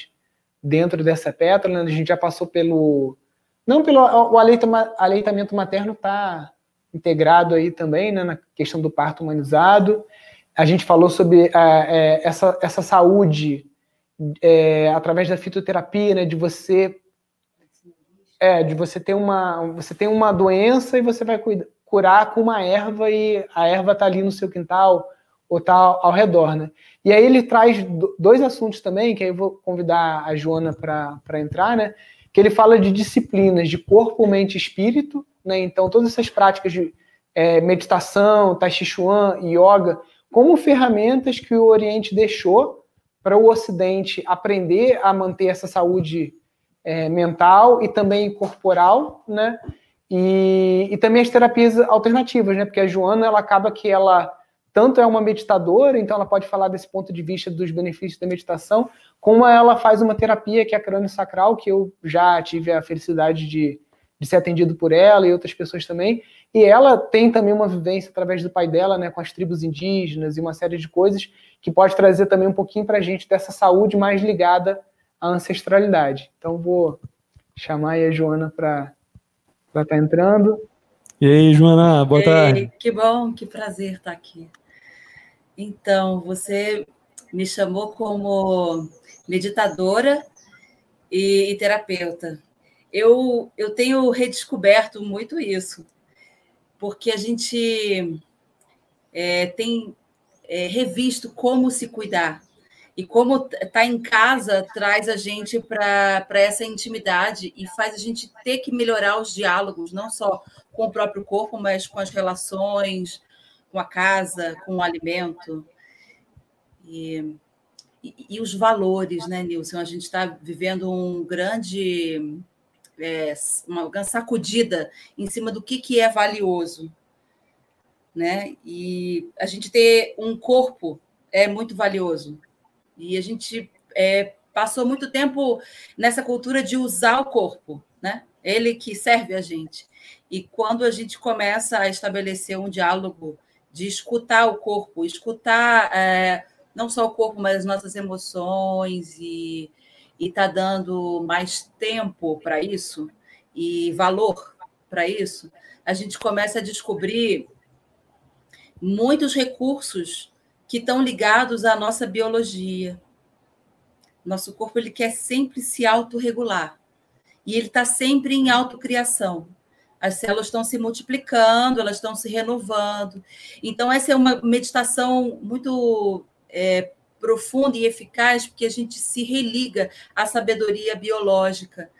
dentro dessa pétala, né? A gente já passou pelo... Não pelo... O aleitamento materno está integrado aí também, né? Na questão do parto humanizado. A gente falou sobre é, essa, essa saúde é, através da fitoterapia, né? De você é, de você ter uma, você tem uma doença e você vai curar com uma erva e a erva tá ali no seu quintal ou tá ao redor, né? E aí ele traz dois assuntos também, que aí eu vou convidar a Joana para entrar, né? Que ele fala de disciplinas de corpo, mente e espírito, né? Então todas essas práticas de é, meditação, tai chi chuan, yoga, como ferramentas que o Oriente deixou para o Ocidente aprender a manter essa saúde é, mental e também corporal, né? E, e também as terapias alternativas, né? Porque a Joana, ela acaba que ela tanto é uma meditadora, então ela pode falar desse ponto de vista dos benefícios da meditação, como ela faz uma terapia que é a crânio sacral, que eu já tive a felicidade de, de ser atendido por ela e outras pessoas também. E ela tem também uma vivência através do pai dela, né, com as tribos indígenas e uma série de coisas que pode trazer também um pouquinho para a gente dessa saúde mais ligada a ancestralidade. Então vou chamar a Joana para estar tá entrando. E aí, Joana, boa Ei, tarde. Que bom, que prazer estar aqui. Então, você me chamou como meditadora e, e terapeuta. Eu, eu tenho redescoberto muito isso, porque a gente é, tem é, revisto como se cuidar e como tá em casa traz a gente para essa intimidade e faz a gente ter que melhorar os diálogos, não só com o próprio corpo, mas com as relações, com a casa, com o alimento. E, e, e os valores, né, Nilson? A gente está vivendo um grande. É, uma grande sacudida em cima do que, que é valioso. Né? E a gente ter um corpo é muito valioso e a gente é, passou muito tempo nessa cultura de usar o corpo, né? Ele que serve a gente. E quando a gente começa a estabelecer um diálogo de escutar o corpo, escutar é, não só o corpo, mas as nossas emoções e está dando mais tempo para isso e valor para isso, a gente começa a descobrir muitos recursos que estão ligados à nossa biologia. Nosso corpo ele quer sempre se autorregular e ele está sempre em autocriação. As células estão se multiplicando, elas estão se renovando. Então, essa é uma meditação muito é, profunda e eficaz, porque a gente se religa à sabedoria biológica,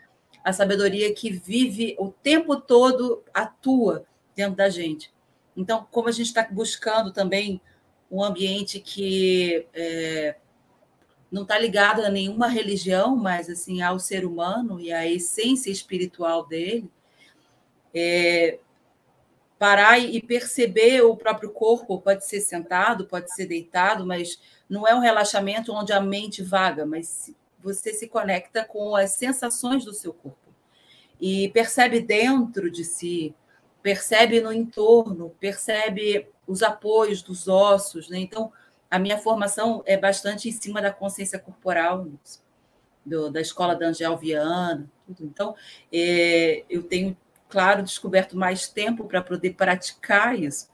à sabedoria que vive o tempo todo, atua dentro da gente. Então, como a gente está buscando também um ambiente que é, não está ligado a nenhuma religião, mas assim ao ser humano e à essência espiritual dele. É, parar e perceber o próprio corpo, pode ser sentado, pode ser deitado, mas não é um relaxamento onde a mente vaga, mas você se conecta com as sensações do seu corpo e percebe dentro de si, percebe no entorno, percebe os apoios dos ossos, né? Então, a minha formação é bastante em cima da consciência corporal, do, da escola da Angel Viana, tudo. Então, é, eu tenho, claro, descoberto mais tempo para poder praticar isso.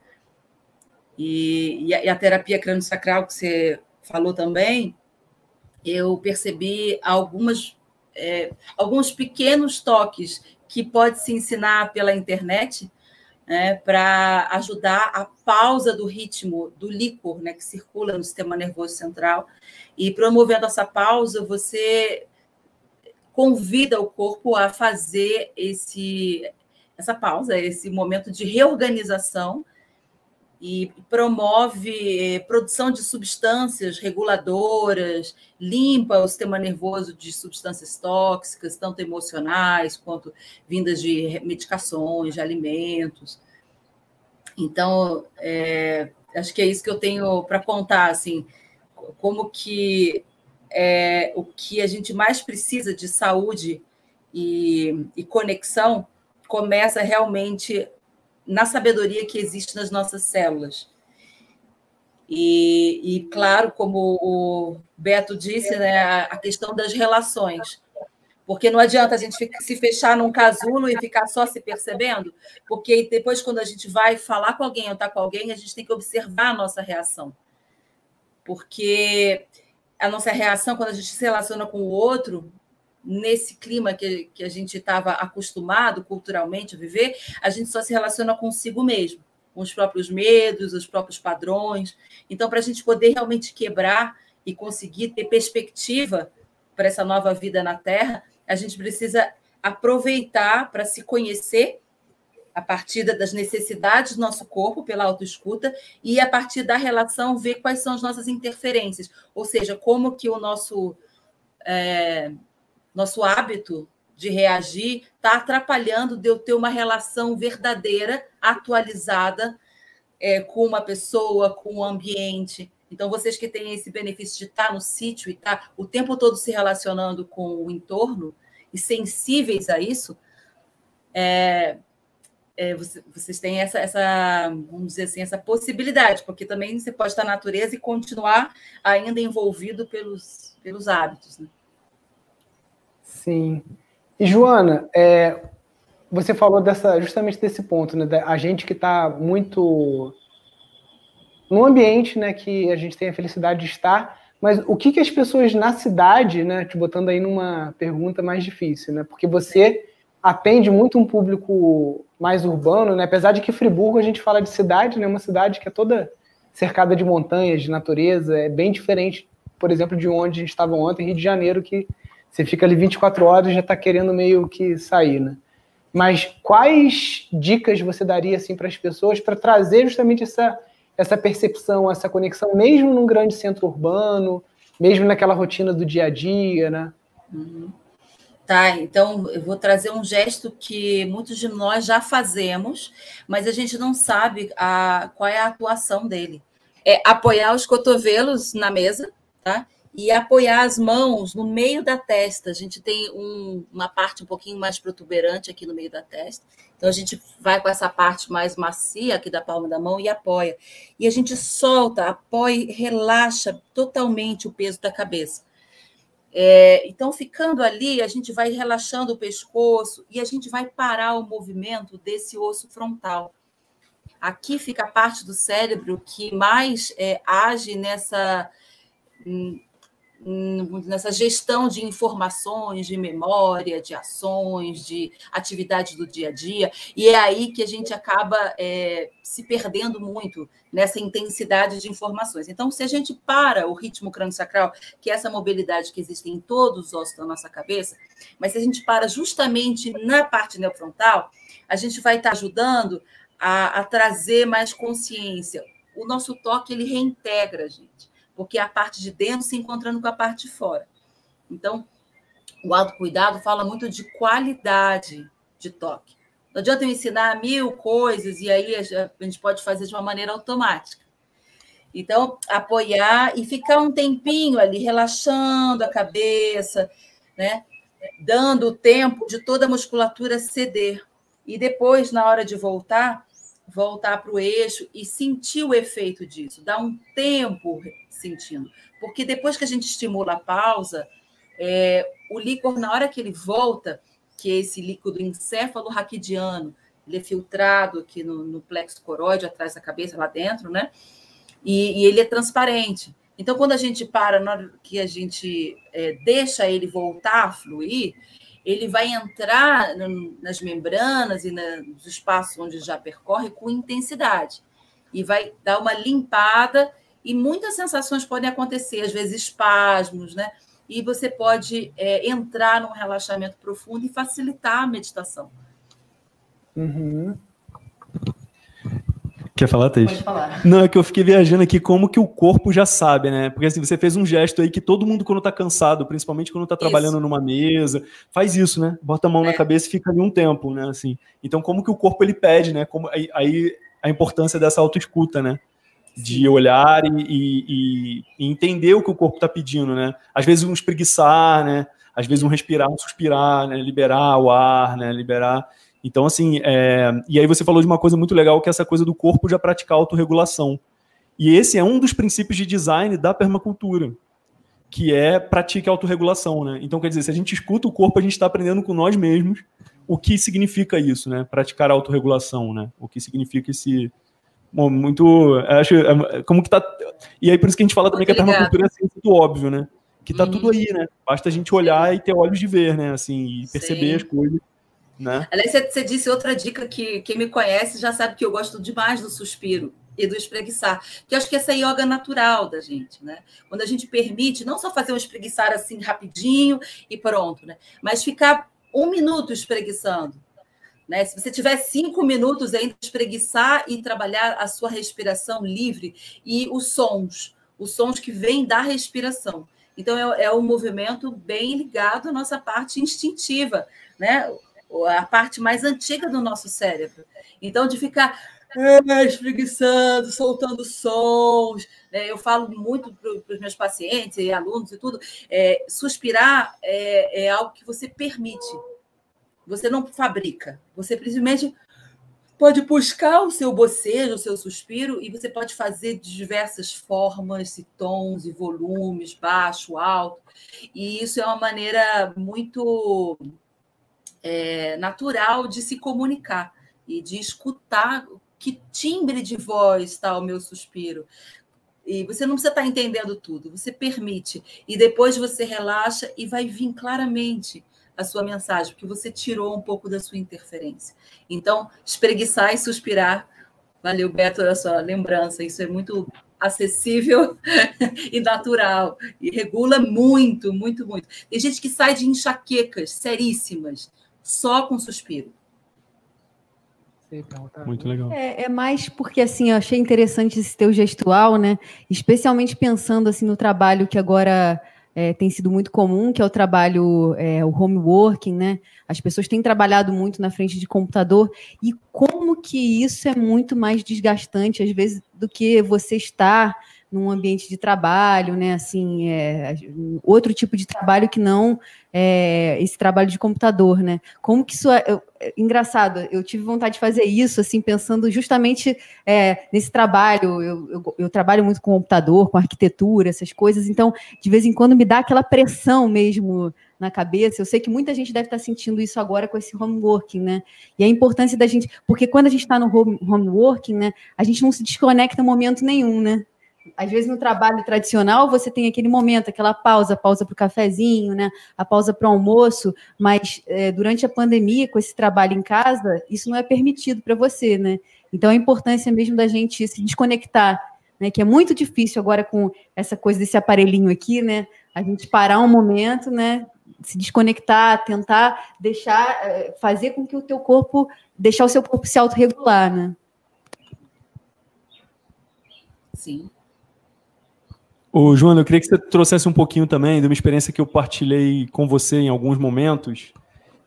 E, e, a, e a terapia crânio-sacral que você falou também, eu percebi algumas, é, alguns pequenos toques que pode se ensinar pela internet, né, para ajudar a pausa do ritmo do líquor né, que circula no sistema nervoso central. E promovendo essa pausa, você convida o corpo a fazer esse, essa pausa, esse momento de reorganização e promove eh, produção de substâncias reguladoras, limpa o sistema nervoso de substâncias tóxicas, tanto emocionais quanto vindas de medicações, de alimentos. Então, é, acho que é isso que eu tenho para contar, assim, como que é, o que a gente mais precisa de saúde e, e conexão começa realmente na sabedoria que existe nas nossas células. E, e claro, como o Beto disse, né, a questão das relações. Porque não adianta a gente se fechar num casulo e ficar só se percebendo, porque depois, quando a gente vai falar com alguém ou estar tá com alguém, a gente tem que observar a nossa reação. Porque a nossa reação, quando a gente se relaciona com o outro, nesse clima que, que a gente estava acostumado culturalmente a viver, a gente só se relaciona consigo mesmo, com os próprios medos, os próprios padrões. Então, para a gente poder realmente quebrar e conseguir ter perspectiva para essa nova vida na Terra, a gente precisa aproveitar para se conhecer a partir das necessidades do nosso corpo pela autoescuta e a partir da relação ver quais são as nossas interferências, ou seja, como que o nosso é, nosso hábito de reagir está atrapalhando de eu ter uma relação verdadeira, atualizada é, com uma pessoa, com o ambiente. Então, vocês que têm esse benefício de estar no sítio e estar tá o tempo todo se relacionando com o entorno e sensíveis a isso, é, é, vocês têm essa, essa, vamos dizer assim, essa possibilidade, porque também você pode estar na natureza e continuar ainda envolvido pelos, pelos hábitos. Né? Sim. E Joana, é, você falou dessa, justamente desse ponto, né? A gente que está muito num ambiente, né, que a gente tem a felicidade de estar, mas o que, que as pessoas na cidade, né, te botando aí numa pergunta mais difícil, né? Porque você atende muito um público mais urbano, né? Apesar de que Friburgo a gente fala de cidade, né? Uma cidade que é toda cercada de montanhas, de natureza, é bem diferente, por exemplo, de onde a gente estava ontem, Rio de Janeiro, que você fica ali 24 horas e já está querendo meio que sair, né? Mas quais dicas você daria assim para as pessoas para trazer justamente essa, essa percepção, essa conexão, mesmo num grande centro urbano, mesmo naquela rotina do dia a dia, né? Uhum. Tá, então eu vou trazer um gesto que muitos de nós já fazemos, mas a gente não sabe a, qual é a atuação dele. É apoiar os cotovelos na mesa, tá? E apoiar as mãos no meio da testa. A gente tem um, uma parte um pouquinho mais protuberante aqui no meio da testa. Então a gente vai com essa parte mais macia aqui da palma da mão e apoia. E a gente solta, apoia relaxa totalmente o peso da cabeça. É, então, ficando ali, a gente vai relaxando o pescoço e a gente vai parar o movimento desse osso frontal. Aqui fica a parte do cérebro que mais é, age nessa hum, nessa gestão de informações, de memória, de ações, de atividades do dia a dia, e é aí que a gente acaba é, se perdendo muito nessa intensidade de informações. Então, se a gente para o ritmo crânio-sacral, que é essa mobilidade que existe em todos os ossos da nossa cabeça, mas se a gente para justamente na parte neofrontal, a gente vai estar ajudando a, a trazer mais consciência. O nosso toque, ele reintegra, gente porque a parte de dentro se encontrando com a parte de fora. Então, o autocuidado fala muito de qualidade de toque. Não adianta eu ensinar mil coisas e aí a gente pode fazer de uma maneira automática. Então, apoiar e ficar um tempinho ali, relaxando a cabeça, né? dando o tempo de toda a musculatura ceder. E depois, na hora de voltar, voltar para o eixo e sentir o efeito disso, dar um tempo sentindo. Porque depois que a gente estimula a pausa, é, o líquor, na hora que ele volta, que é esse líquido encéfalo raquidiano, ele é filtrado aqui no, no plexo coroide, atrás da cabeça, lá dentro, né? E, e, ele é transparente. Então, quando a gente para, na hora que a gente é, deixa ele voltar a fluir, ele vai entrar nas membranas e nos espaços onde já percorre com intensidade. E vai dar uma limpada, e muitas sensações podem acontecer, às vezes espasmos, né? E você pode é, entrar num relaxamento profundo e facilitar a meditação. Uhum. Quer falar, Teixe? Pode falar. Não, é que eu fiquei viajando aqui como que o corpo já sabe, né? Porque assim, você fez um gesto aí que todo mundo quando tá cansado, principalmente quando tá trabalhando isso. numa mesa, faz isso, né? Bota a mão é. na cabeça e fica ali um tempo, né? Assim. Então, como que o corpo ele pede, né? Como, aí, aí a importância dessa autoescuta, né? De olhar e, e, e, entender o que o corpo tá pedindo, né? Às vezes um espreguiçar, né? Às vezes um respirar, um suspirar, né? Liberar o ar, né? Liberar. Então, assim, é... e aí você falou de uma coisa muito legal, que é essa coisa do corpo já praticar autorregulação. E esse é um dos princípios de design da permacultura, que é pratique autorregulação, né? Então, quer dizer, se a gente escuta o corpo, a gente está aprendendo com nós mesmos o que significa isso, né? Praticar autorregulação, né? O que significa esse... Muito... Acho, é, como que tá... E aí, por isso que a gente fala também que a permacultura é a ciência do óbvio, né? Que tá uhum. tudo aí, né? Basta a gente olhar e ter olhos de ver, né? Assim, e perceber Sim. as coisas. Né? Aliás, você disse outra dica que quem me conhece já sabe que eu gosto demais do suspiro e do espreguiçar, que eu acho que essa é a yoga natural da gente, né? Quando a gente permite não só fazer um espreguiçar assim rapidinho e pronto, né? Mas ficar um minuto espreguiçando, né? Se você tiver cinco minutos ainda espreguiçar e trabalhar a sua respiração livre e os sons, os sons que vêm da respiração. Então é, é um movimento bem ligado à nossa parte instintiva, né? a parte mais antiga do nosso cérebro. Então, de ficar é, espreguiçando, soltando sons. Né? Eu falo muito para os meus pacientes e alunos e tudo. É, suspirar é, é, algo que você permite. Você não fabrica. Você simplesmente pode buscar o seu bocejo, o seu suspiro, e você pode fazer de diversas formas, e tons e volumes, baixo, alto. E isso é uma maneira muito é, natural de se comunicar e de escutar que timbre de voz está o meu suspiro. E você não precisa estar entendendo tudo, você permite. E depois você relaxa e vai vir claramente a sua mensagem, porque você tirou um pouco da sua interferência. Então, espreguiçar e suspirar. Valeu, Beto, a sua lembrança. Isso é muito acessível e natural. E regula muito, muito, muito. Tem gente que sai de enxaquecas seríssimas só com suspiro. Muito legal. É, é, mais porque assim, eu achei interessante esse teu gestual, né? Especialmente pensando assim no trabalho que agora é, tem sido muito comum, que é o trabalho, é, o home working, né? As pessoas têm trabalhado muito na frente de computador e como que isso é muito mais desgastante às vezes do que você estar num ambiente de trabalho, né? Assim, é, outro tipo de trabalho que não é, esse trabalho de computador, né? Como que isso é, eu, é, engraçado? Eu tive vontade de fazer isso, assim, pensando justamente é, nesse trabalho. Eu, eu, eu, trabalho muito com computador, com arquitetura, essas coisas. Então, de vez em quando me dá aquela pressão mesmo na cabeça. Eu sei que muita gente deve estar sentindo isso agora com esse homeworking, né? E a importância da gente, porque quando a gente está no home, né, a gente não se desconecta em momento nenhum, né? Às vezes no trabalho tradicional você tem aquele momento, aquela pausa, pausa para o cafezinho, né? A pausa para o almoço, mas é, durante a pandemia, com esse trabalho em casa, isso não é permitido para você, né? Então a importância mesmo da gente se desconectar, né? Que é muito difícil agora com essa coisa desse aparelhinho aqui, né? A gente parar um momento, né? Se desconectar, tentar deixar, é, fazer com que o teu corpo, deixar o seu corpo se autorregular, né? Sim. Ô, Joana, eu queria que você trouxesse um pouquinho também de uma experiência que eu partilhei com você em alguns momentos,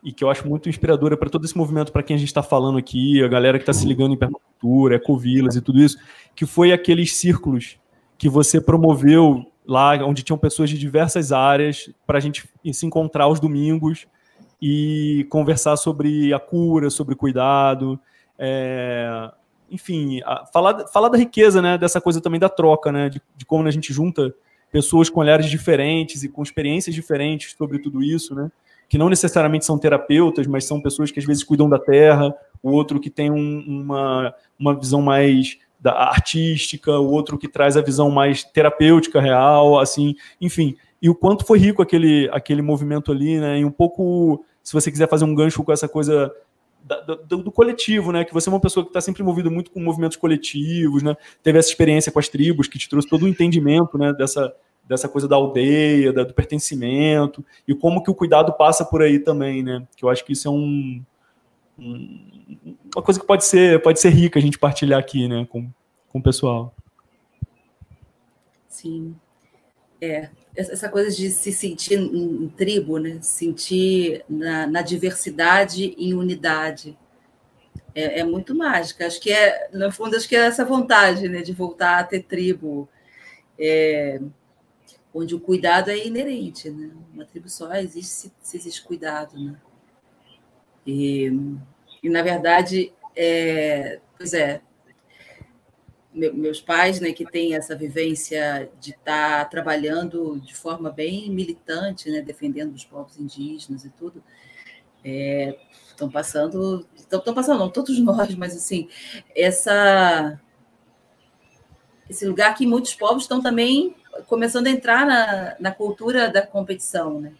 e que eu acho muito inspiradora para todo esse movimento, para quem a gente está falando aqui, a galera que está se ligando em permacultura, ecovilas e tudo isso, que foi aqueles círculos que você promoveu lá, onde tinham pessoas de diversas áreas, para a gente se encontrar aos domingos e conversar sobre a cura, sobre cuidado, é, enfim, a, falar, falar da riqueza, né, dessa coisa também da troca, né, de, de como a gente junta pessoas com olhares diferentes e com experiências diferentes sobre tudo isso, né, que não necessariamente são terapeutas, mas são pessoas que às vezes cuidam da terra, o outro que tem um, uma, uma visão mais da artística, o outro que traz a visão mais terapêutica real, assim, enfim. E o quanto foi rico aquele, aquele movimento ali, né? E um pouco, se você quiser fazer um gancho com essa coisa do, do, coletivo, né? Que você é uma pessoa que está sempre envolvida muito com movimentos coletivos, né? Teve essa experiência com as tribos que te trouxe todo o entendimento, né? Dessa, dessa coisa da aldeia, da, do pertencimento, e como que o cuidado passa por aí também, né? Que eu acho que isso é um, um, uma coisa que pode ser, pode ser rica a gente partilhar aqui, né, com, com o pessoal. Sim. É, essa coisa de se sentir em, tribo, né? Sentir na, na, diversidade em unidade. É, é, muito mágica. Acho que é, no fundo, acho que é essa vontade, né, de voltar a ter tribo. É, onde o cuidado é inerente, né? Uma tribo só existe se, se existe cuidado, né? E, e na verdade, é, pois é, meus pais, né, que têm essa vivência de estar tá trabalhando de forma bem militante, né, defendendo os povos indígenas e tudo, estão é, passando, estão passando, não todos nós, mas assim, essa esse lugar que muitos povos estão também começando a entrar na, na cultura da competição, né?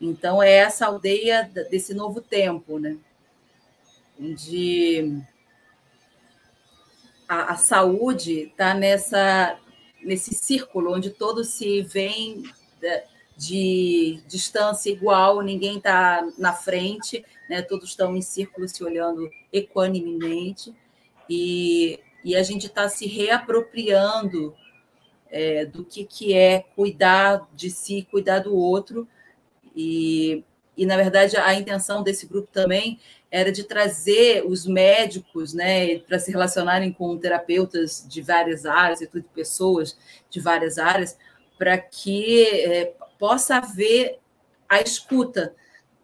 Então é essa aldeia desse novo tempo, né? De a, a saúde está nessa nesse círculo onde todos se veem de, de distância igual, ninguém está na frente, né? Todos estão em círculo se olhando equanimemente e, e a gente está se reapropriando é, do que, que é cuidar de si, cuidar do outro. E, e, na verdade, a intenção desse grupo também era de trazer os médicos né, para se relacionarem com terapeutas de várias áreas, e pessoas de várias áreas, para que é, possa haver a escuta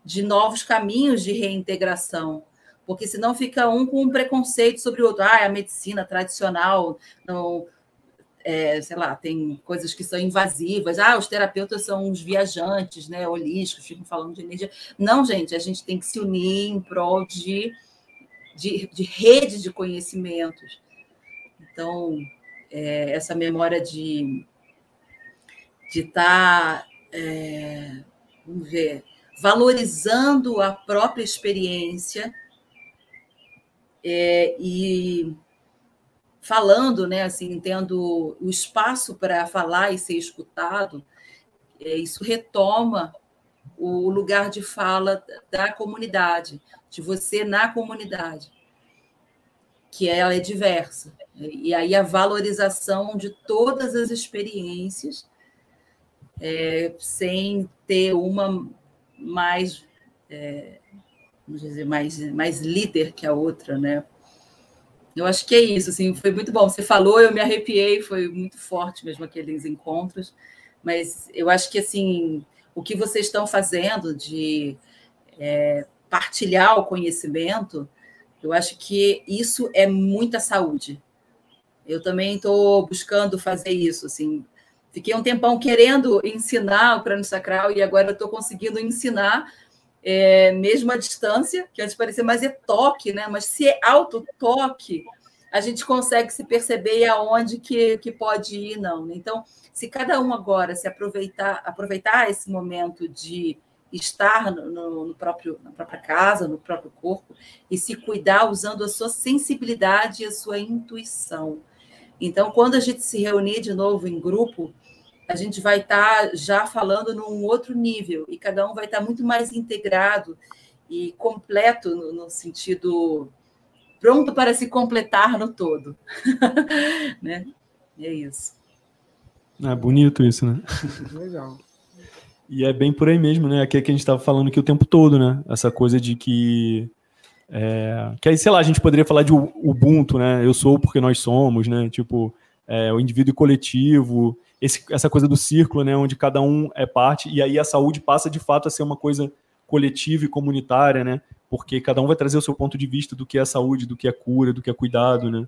de novos caminhos de reintegração porque senão fica um com um preconceito sobre o outro. Ah, é a medicina tradicional não, é, sei lá, tem coisas que são invasivas. Ah, os terapeutas são uns viajantes, né, holísticos, ficam falando de energia. Não, gente, a gente tem que se unir em prol de, de, de rede de conhecimentos. Então, é, essa memória de de estar, tá, é, vamos ver, valorizando a própria experiência é, e falando, né, assim, tendo o espaço para falar e ser escutado, é, isso retoma o lugar de fala da comunidade, de você na comunidade, que ela é diversa. E aí a valorização de todas as experiências, é, sem ter uma mais, é, vamos dizer, mais, mais líder que a outra, né? Eu acho que é isso, assim, foi muito bom. Você falou, eu me arrepiei, foi muito forte mesmo aqueles encontros, mas eu acho que assim o que vocês estão fazendo de é, partilhar o conhecimento, eu acho que isso é muita saúde. Eu também estou buscando fazer isso, assim. Fiquei um tempão querendo ensinar o plano sacral e agora estou conseguindo ensinar é, mesmo à distância, que antes parecia mais é toque, né? Mas se é auto-toque, a gente consegue se perceber aonde que, que pode ir, não. Né? Então, se cada um agora se aproveitar, aproveitar esse momento de estar no, no, próprio, na própria casa, no próprio corpo, e se cuidar usando a sua sensibilidade e a sua intuição. Então, quando a gente se reunir de novo em grupo, a gente vai estar tá já falando num outro nível e cada um vai estar tá muito mais integrado e completo no, no sentido pronto para se completar no todo, né? É isso. É bonito isso, né? Legal. E é bem por aí mesmo, né? Aqui é que a gente estava falando aqui o tempo todo, né? Essa coisa de que. É, que aí, sei lá, a gente poderia falar de Ubuntu, né? Eu sou porque nós somos, né? Tipo, é, o indivíduo coletivo, esse, essa coisa do círculo, né? Onde cada um é parte, e aí a saúde passa de fato a ser uma coisa coletiva e comunitária, né? Porque cada um vai trazer o seu ponto de vista do que é saúde, do que é cura, do que é cuidado, né?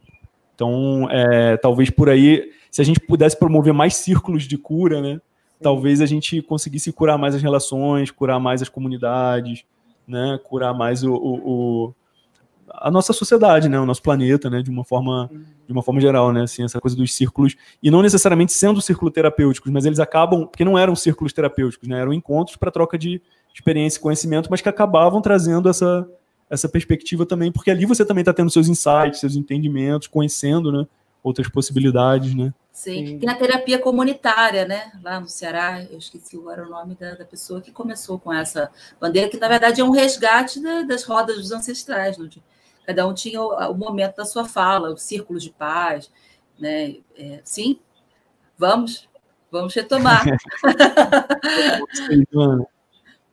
Então, é, talvez por aí, se a gente pudesse promover mais círculos de cura, né? talvez a gente conseguisse curar mais as relações, curar mais as comunidades, né, curar mais o, o, o, a nossa sociedade, né, o nosso planeta, né, de uma forma de uma forma geral, né, assim, essa coisa dos círculos e não necessariamente sendo círculos terapêuticos, mas eles acabam porque não eram círculos terapêuticos, né, eram encontros para troca de experiência e conhecimento, mas que acabavam trazendo essa essa perspectiva também, porque ali você também está tendo seus insights, seus entendimentos, conhecendo, né, outras possibilidades, né. Sim. Sim. Tem a terapia comunitária, né? Lá no Ceará, eu esqueci agora o nome da, da, pessoa que começou com essa bandeira, que na verdade é um resgate da, das rodas dos ancestrais, onde cada um tinha o, o, momento da sua fala, o círculo de paz, né? É, sim, vamos, vamos retomar.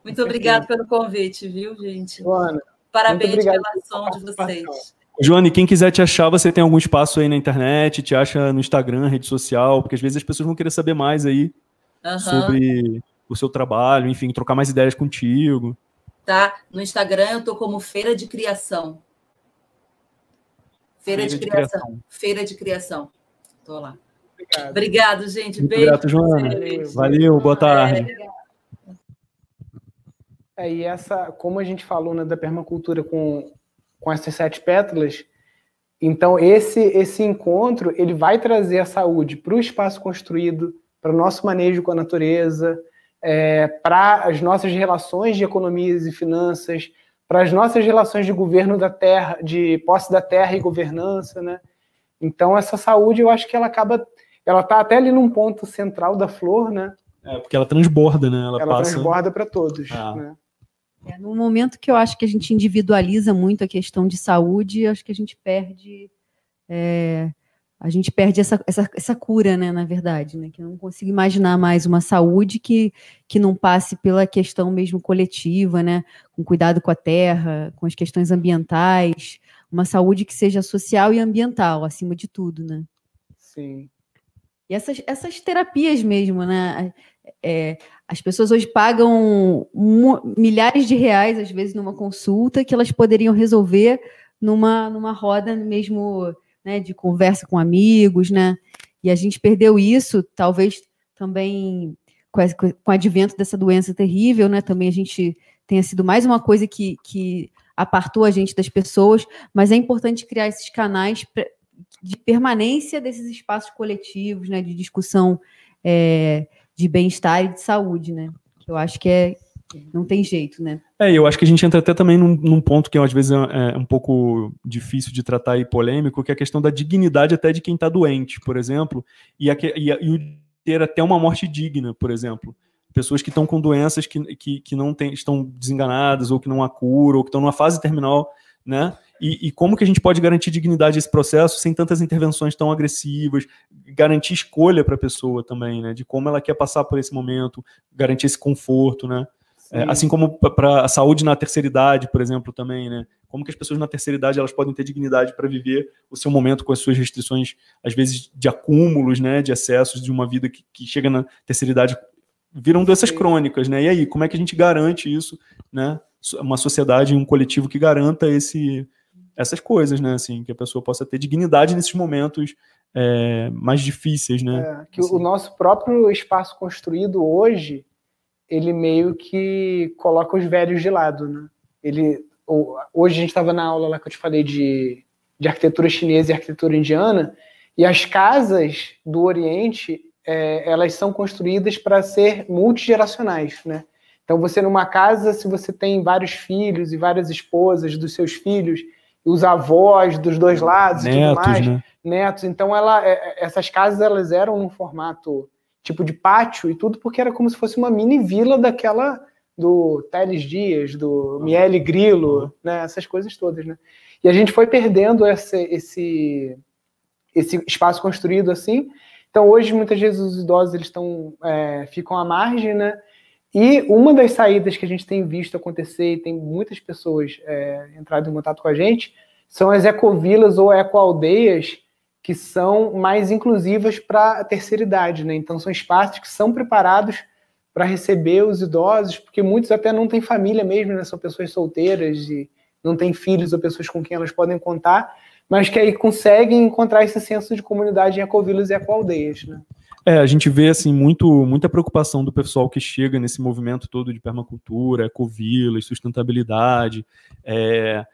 muito obrigado pelo convite, viu, gente? Joana, Parabéns pela ação de vocês. Joane, quem quiser te achar, você tem algum espaço aí na internet, te acha no Instagram, rede social, porque às vezes as pessoas vão querer saber mais aí uhum. sobre o seu trabalho, enfim, trocar mais ideias contigo. Tá, no Instagram eu tô como Feira de Criação. Feira, Feira de, de criação. criação. Feira de Criação. Tô lá. Obrigado, Obrigado gente. Muito Beijo. Obrigado, Joana. Valeu, boa tarde. É, e essa, como a gente falou né, da permacultura com com essas sete pétalas. Então esse esse encontro ele vai trazer a saúde para o espaço construído, para o nosso manejo com a natureza, é, para as nossas relações de economias e finanças, para as nossas relações de governo da terra, de posse da terra e governança, né? Então essa saúde eu acho que ela acaba, ela está até ali num ponto central da flor, né? É, porque ela transborda, né? Ela, ela passa... transborda para todos. Ah. Né? É, no momento que eu acho que a gente individualiza muito a questão de saúde, acho que a gente perde é, a gente perde essa, essa, essa cura, né, na verdade, né, que eu não consigo imaginar mais uma saúde que, que não passe pela questão mesmo coletiva, né, com cuidado com a terra, com as questões ambientais, uma saúde que seja social e ambiental, acima de tudo, né. Sim. E essas, essas terapias mesmo, né, é, as pessoas hoje pagam milhares de reais, às vezes, numa consulta, que elas poderiam resolver numa, numa roda mesmo né, de conversa com amigos, né? E a gente perdeu isso, talvez também com, com o advento dessa doença terrível, né? Também a gente tenha sido mais uma coisa que, que apartou a gente das pessoas, mas é importante criar esses canais de permanência desses espaços coletivos, né? De discussão. É, de bem-estar e de saúde, né? Eu acho que é não tem jeito, né? É, eu acho que a gente entra até também num, num ponto que às vezes é, é, um pouco difícil de tratar e polêmico, que é a questão da dignidade até de quem está doente, por exemplo, e, a, e, a, e ter até uma morte digna, por exemplo. Pessoas que estão com doenças que, que, que não tem, estão desenganadas, ou que não há cura, ou que estão numa fase terminal, né? E, e, como que a gente pode garantir dignidade nesse processo sem tantas intervenções tão agressivas, garantir escolha para a pessoa também, né? De como ela quer passar por esse momento, garantir esse conforto, né? É, assim como para a saúde na terceira idade, por exemplo, também, né? Como que as pessoas na terceira idade elas podem ter dignidade para viver o seu momento com as suas restrições, às vezes de acúmulos, né? De excessos de uma vida que, que chega na terceira idade viram doenças crônicas, né? E aí, como é que a gente garante isso, né? Uma sociedade, um coletivo que garanta esse essas coisas, né? Assim, que a pessoa possa ter dignidade nesses momentos é, mais difíceis, né? É, que assim. o nosso próprio espaço construído hoje, ele meio que coloca os velhos de lado, né? Ele, hoje a gente estava na aula lá que eu te falei de, de arquitetura chinesa e arquitetura indiana, e as casas do Oriente, é, elas são construídas para ser multigeracionais, né? Então você numa casa, se você tem vários filhos e várias esposas dos seus filhos, os avós dos dois lados netos, e tudo mais, né? netos. Então, ela, é, é, essas casas elas eram num formato tipo de pátio e tudo, porque era como se fosse uma mini vila daquela do Teles Dias, do Miele Grilo, né? Essas coisas todas, né? E a gente foi perdendo esse, esse, esse espaço construído assim. Então, hoje, muitas vezes, os idosos eles estão, é, ficam à margem, né? E uma das saídas que a gente tem visto acontecer, e tem muitas pessoas é, entrado em contato com a gente, são as ecovilas ou ecoaldeias, que são mais inclusivas para a terceira idade. Né? Então, são espaços que são preparados para receber os idosos, porque muitos até não têm família mesmo, né? são pessoas solteiras e não têm filhos ou pessoas com quem elas podem contar, mas que aí conseguem encontrar esse senso de comunidade em ecovilas e ecoaldeias. Né? É, a gente vê assim muito, muita preocupação do pessoal que chega nesse movimento todo de permacultura, ecovilas, sustentabilidade. É,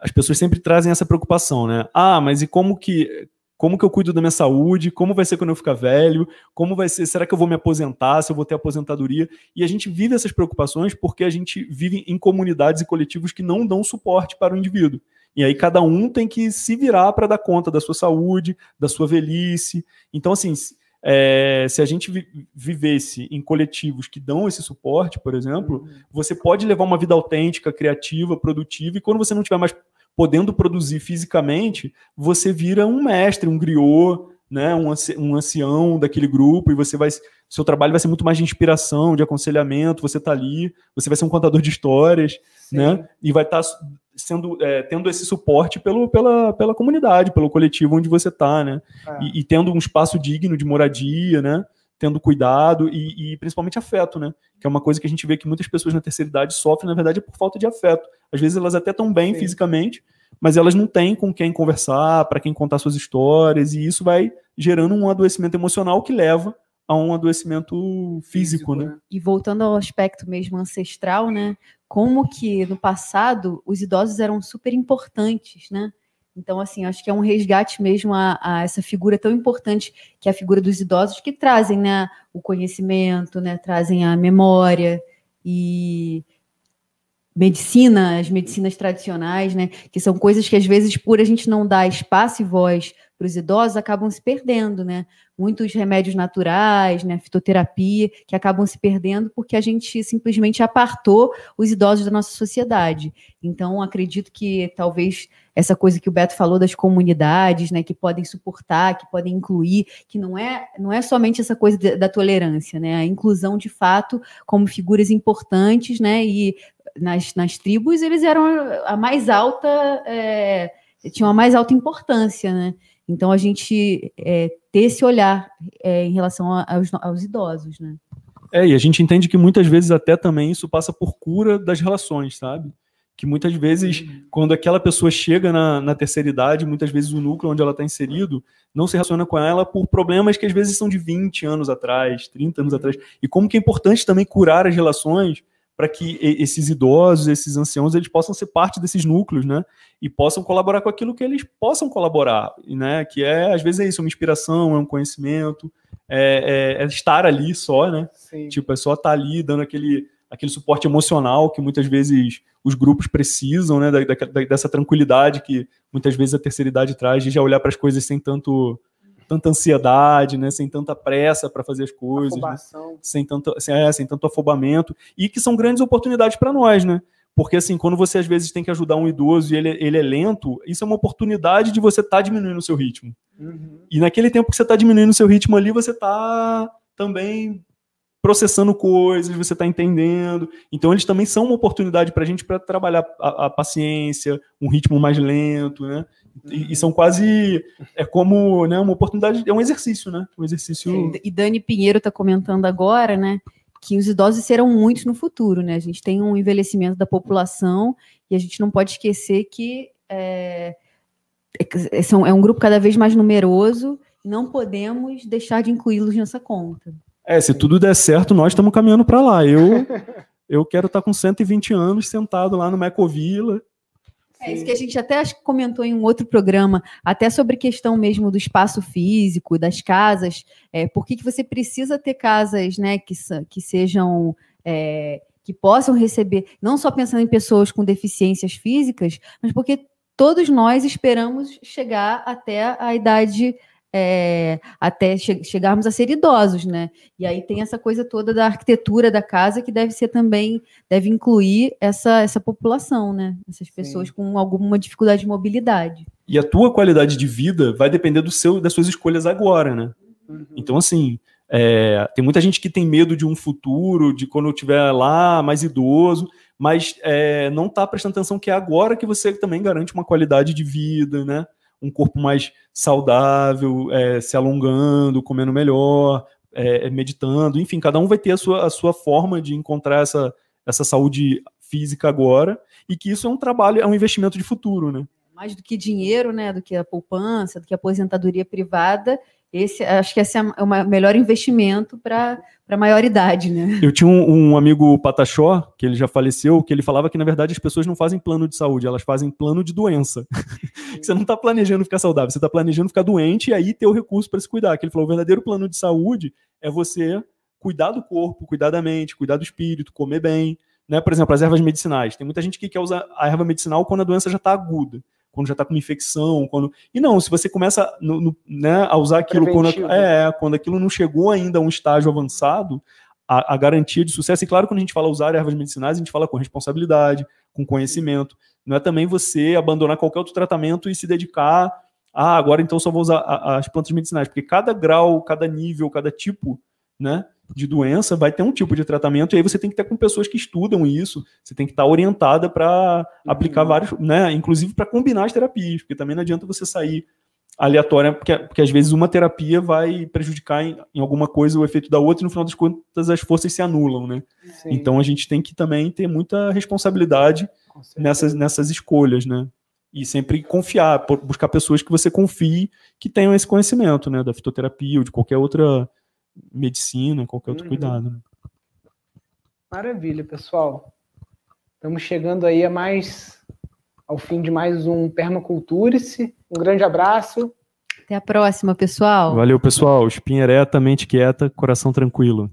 as pessoas sempre trazem essa preocupação, né? Ah, mas e como que como que eu cuido da minha saúde, como vai ser quando eu ficar velho, como vai ser, será que eu vou me aposentar, se eu vou ter aposentadoria? E a gente vive essas preocupações porque a gente vive em comunidades e coletivos que não dão suporte para o indivíduo. E aí cada um tem que se virar para dar conta da sua saúde, da sua velhice. Então, assim, é, se a gente vivesse em coletivos que dão esse suporte, por exemplo, uhum. você pode levar uma vida autêntica, criativa, produtiva, e quando você não tiver mais podendo produzir fisicamente, você vira um mestre, um griot, né, um, um ancião daquele grupo, e você vai. Seu trabalho vai ser muito mais de inspiração, de aconselhamento, você está ali, você vai ser um contador de histórias, Sim. né? E vai estar tá sendo é, tendo esse suporte pelo, pela, pela comunidade, pelo coletivo onde você está, né? É. E, e, tendo um espaço digno de moradia, né? Tendo cuidado e, e, principalmente afeto, né? Que é uma coisa que a gente vê que muitas pessoas na terceira idade sofrem, na verdade, é por falta de afeto. Às vezes elas até estão bem Sim. fisicamente, mas elas não têm com quem conversar, para quem contar suas histórias, e isso vai gerando um adoecimento emocional que leva a um adoecimento físico, físico né? né? E voltando ao aspecto mesmo ancestral, né? Como que no passado os idosos eram super importantes, né? Então, assim, acho que é um resgate mesmo a, a, essa figura tão importante que é a figura dos idosos que trazem, né, o conhecimento, né, trazem a memória e medicina, as medicinas tradicionais, né, que são coisas que às vezes por a gente não dar espaço e voz para os idosos acabam se perdendo, né? Muitos remédios naturais, né, fitoterapia, que acabam se perdendo porque a gente simplesmente apartou os idosos da nossa sociedade. Então, acredito que talvez essa coisa que o Beto falou das comunidades, né, que podem suportar, que podem incluir, que não é não é somente essa coisa da tolerância, né? A inclusão de fato como figuras importantes, né? E nas, nas tribos eles eram a mais alta é, tinham a mais alta importância, né? Então, a gente é, ter esse olhar é, em relação aos, aos idosos, né? É, e a gente entende que muitas vezes até também isso passa por cura das relações, sabe? Que muitas vezes, uhum. quando aquela pessoa chega na, na, terceira idade, muitas vezes o núcleo onde ela está inserido não se relaciona com ela por problemas que às vezes são de 20 anos atrás, 30 anos atrás. E como que é importante também curar as relações para que esses idosos, esses anciãos, eles possam ser parte desses núcleos, né? E possam colaborar com aquilo que eles possam colaborar, né? Que é, às vezes, é isso, uma inspiração, é um conhecimento, é, é, é estar ali só, né? Sim. Tipo, é só estar ali dando aquele, aquele suporte emocional que muitas vezes os grupos precisam, né? Da, da, dessa tranquilidade que muitas vezes a terceira idade traz, de já olhar para as coisas sem tanto tanta ansiedade, né, sem tanta pressa para fazer as coisas, né, sem, tanto, sem, é, sem tanto afobamento, e que são grandes oportunidades para nós, né? Porque assim, quando você às vezes tem que ajudar um idoso e ele, ele é lento, isso é uma oportunidade de você estar tá diminuindo o seu ritmo. Uhum. E naquele tempo que você está diminuindo o seu ritmo ali, você está também processando coisas, você está entendendo. Então, eles também são uma oportunidade para a gente para trabalhar a, a, paciência, um ritmo mais lento, né? E, e, são quase é como né, uma oportunidade, é um exercício, né? Um exercício. E Dani Pinheiro está comentando agora, né? Que os idosos serão muitos no futuro, né? A gente tem um envelhecimento da população e a gente não pode esquecer que é, é, é um grupo cada vez mais numeroso não podemos deixar de incluí-los nessa conta. É, se tudo der certo, nós estamos caminhando para lá. Eu eu quero estar tá com 120 anos sentado lá no Mecovila, é isso que a gente até comentou em um outro programa, até sobre questão mesmo do espaço físico, das casas. É, por que, que você precisa ter casas né, que, que sejam. É, que possam receber, não só pensando em pessoas com deficiências físicas, mas porque todos nós esperamos chegar até a idade é, até che chegarmos a ser idosos, né? E aí tem essa coisa toda da arquitetura da casa que deve ser também, deve incluir essa, essa população, né? Essas pessoas Sim. com alguma dificuldade de mobilidade. E a tua qualidade de vida vai depender do seu, das suas escolhas agora, né? Uhum. Então, assim, É, tem muita gente que tem medo de um futuro, de quando eu estiver lá mais idoso, mas é, não está prestando atenção que é agora que você também garante uma qualidade de vida, né? Um corpo mais saudável, é, se alongando, comendo melhor, é, meditando, enfim, cada um vai ter a sua, a sua forma de encontrar essa, essa saúde física agora, e que isso é um trabalho, é um investimento de futuro, né? Mais do que dinheiro, né? Do que a poupança, do que a aposentadoria privada, esse, acho que esse é o melhor investimento para a maioridade, né? Eu tinha um, um, amigo Pataxó, que ele já faleceu, que ele falava que, na verdade, as pessoas não fazem plano de saúde, elas fazem plano de doença. você não está planejando ficar saudável, você está planejando ficar doente e aí ter o recurso para se cuidar. Que ele falou, o verdadeiro plano de saúde é você cuidar do corpo, cuidar da mente, cuidar do espírito, comer bem. Né? Por exemplo, as ervas medicinais. Tem muita gente que quer usar a erva medicinal quando a doença já está aguda quando já está com uma infecção, quando e não, se você começa no, no, né, a usar aquilo quando é quando aquilo não chegou ainda a um estágio avançado, a, a, garantia de sucesso. E claro, quando a gente fala usar ervas medicinais, a gente fala com responsabilidade, com conhecimento. Não é também você abandonar qualquer outro tratamento e se dedicar ah, agora então só vou usar as plantas medicinais, porque cada grau, cada nível, cada tipo, né, de doença vai ter um tipo de tratamento, e aí você tem que ter com pessoas que estudam isso, você tem que estar orientada para uhum. aplicar vários, né, inclusive para combinar as terapias, porque também não adianta você sair aleatória, porque, porque às vezes uma terapia vai prejudicar em, em, alguma coisa o efeito da outra, e no final das contas as forças se anulam, né? Sim. Então a gente tem que também ter muita responsabilidade nessas, nessas escolhas, né? E sempre confiar, buscar pessoas que você confie que tenham esse conhecimento, né? Da fitoterapia ou de qualquer outra medicina, qualquer outro uhum. cuidado. Né? Maravilha, pessoal. Estamos chegando aí a mais ao fim de mais um Permaculture-se. Um grande abraço. Até a próxima, pessoal. Valeu, pessoal. Espinha ereta, mente quieta, coração tranquilo.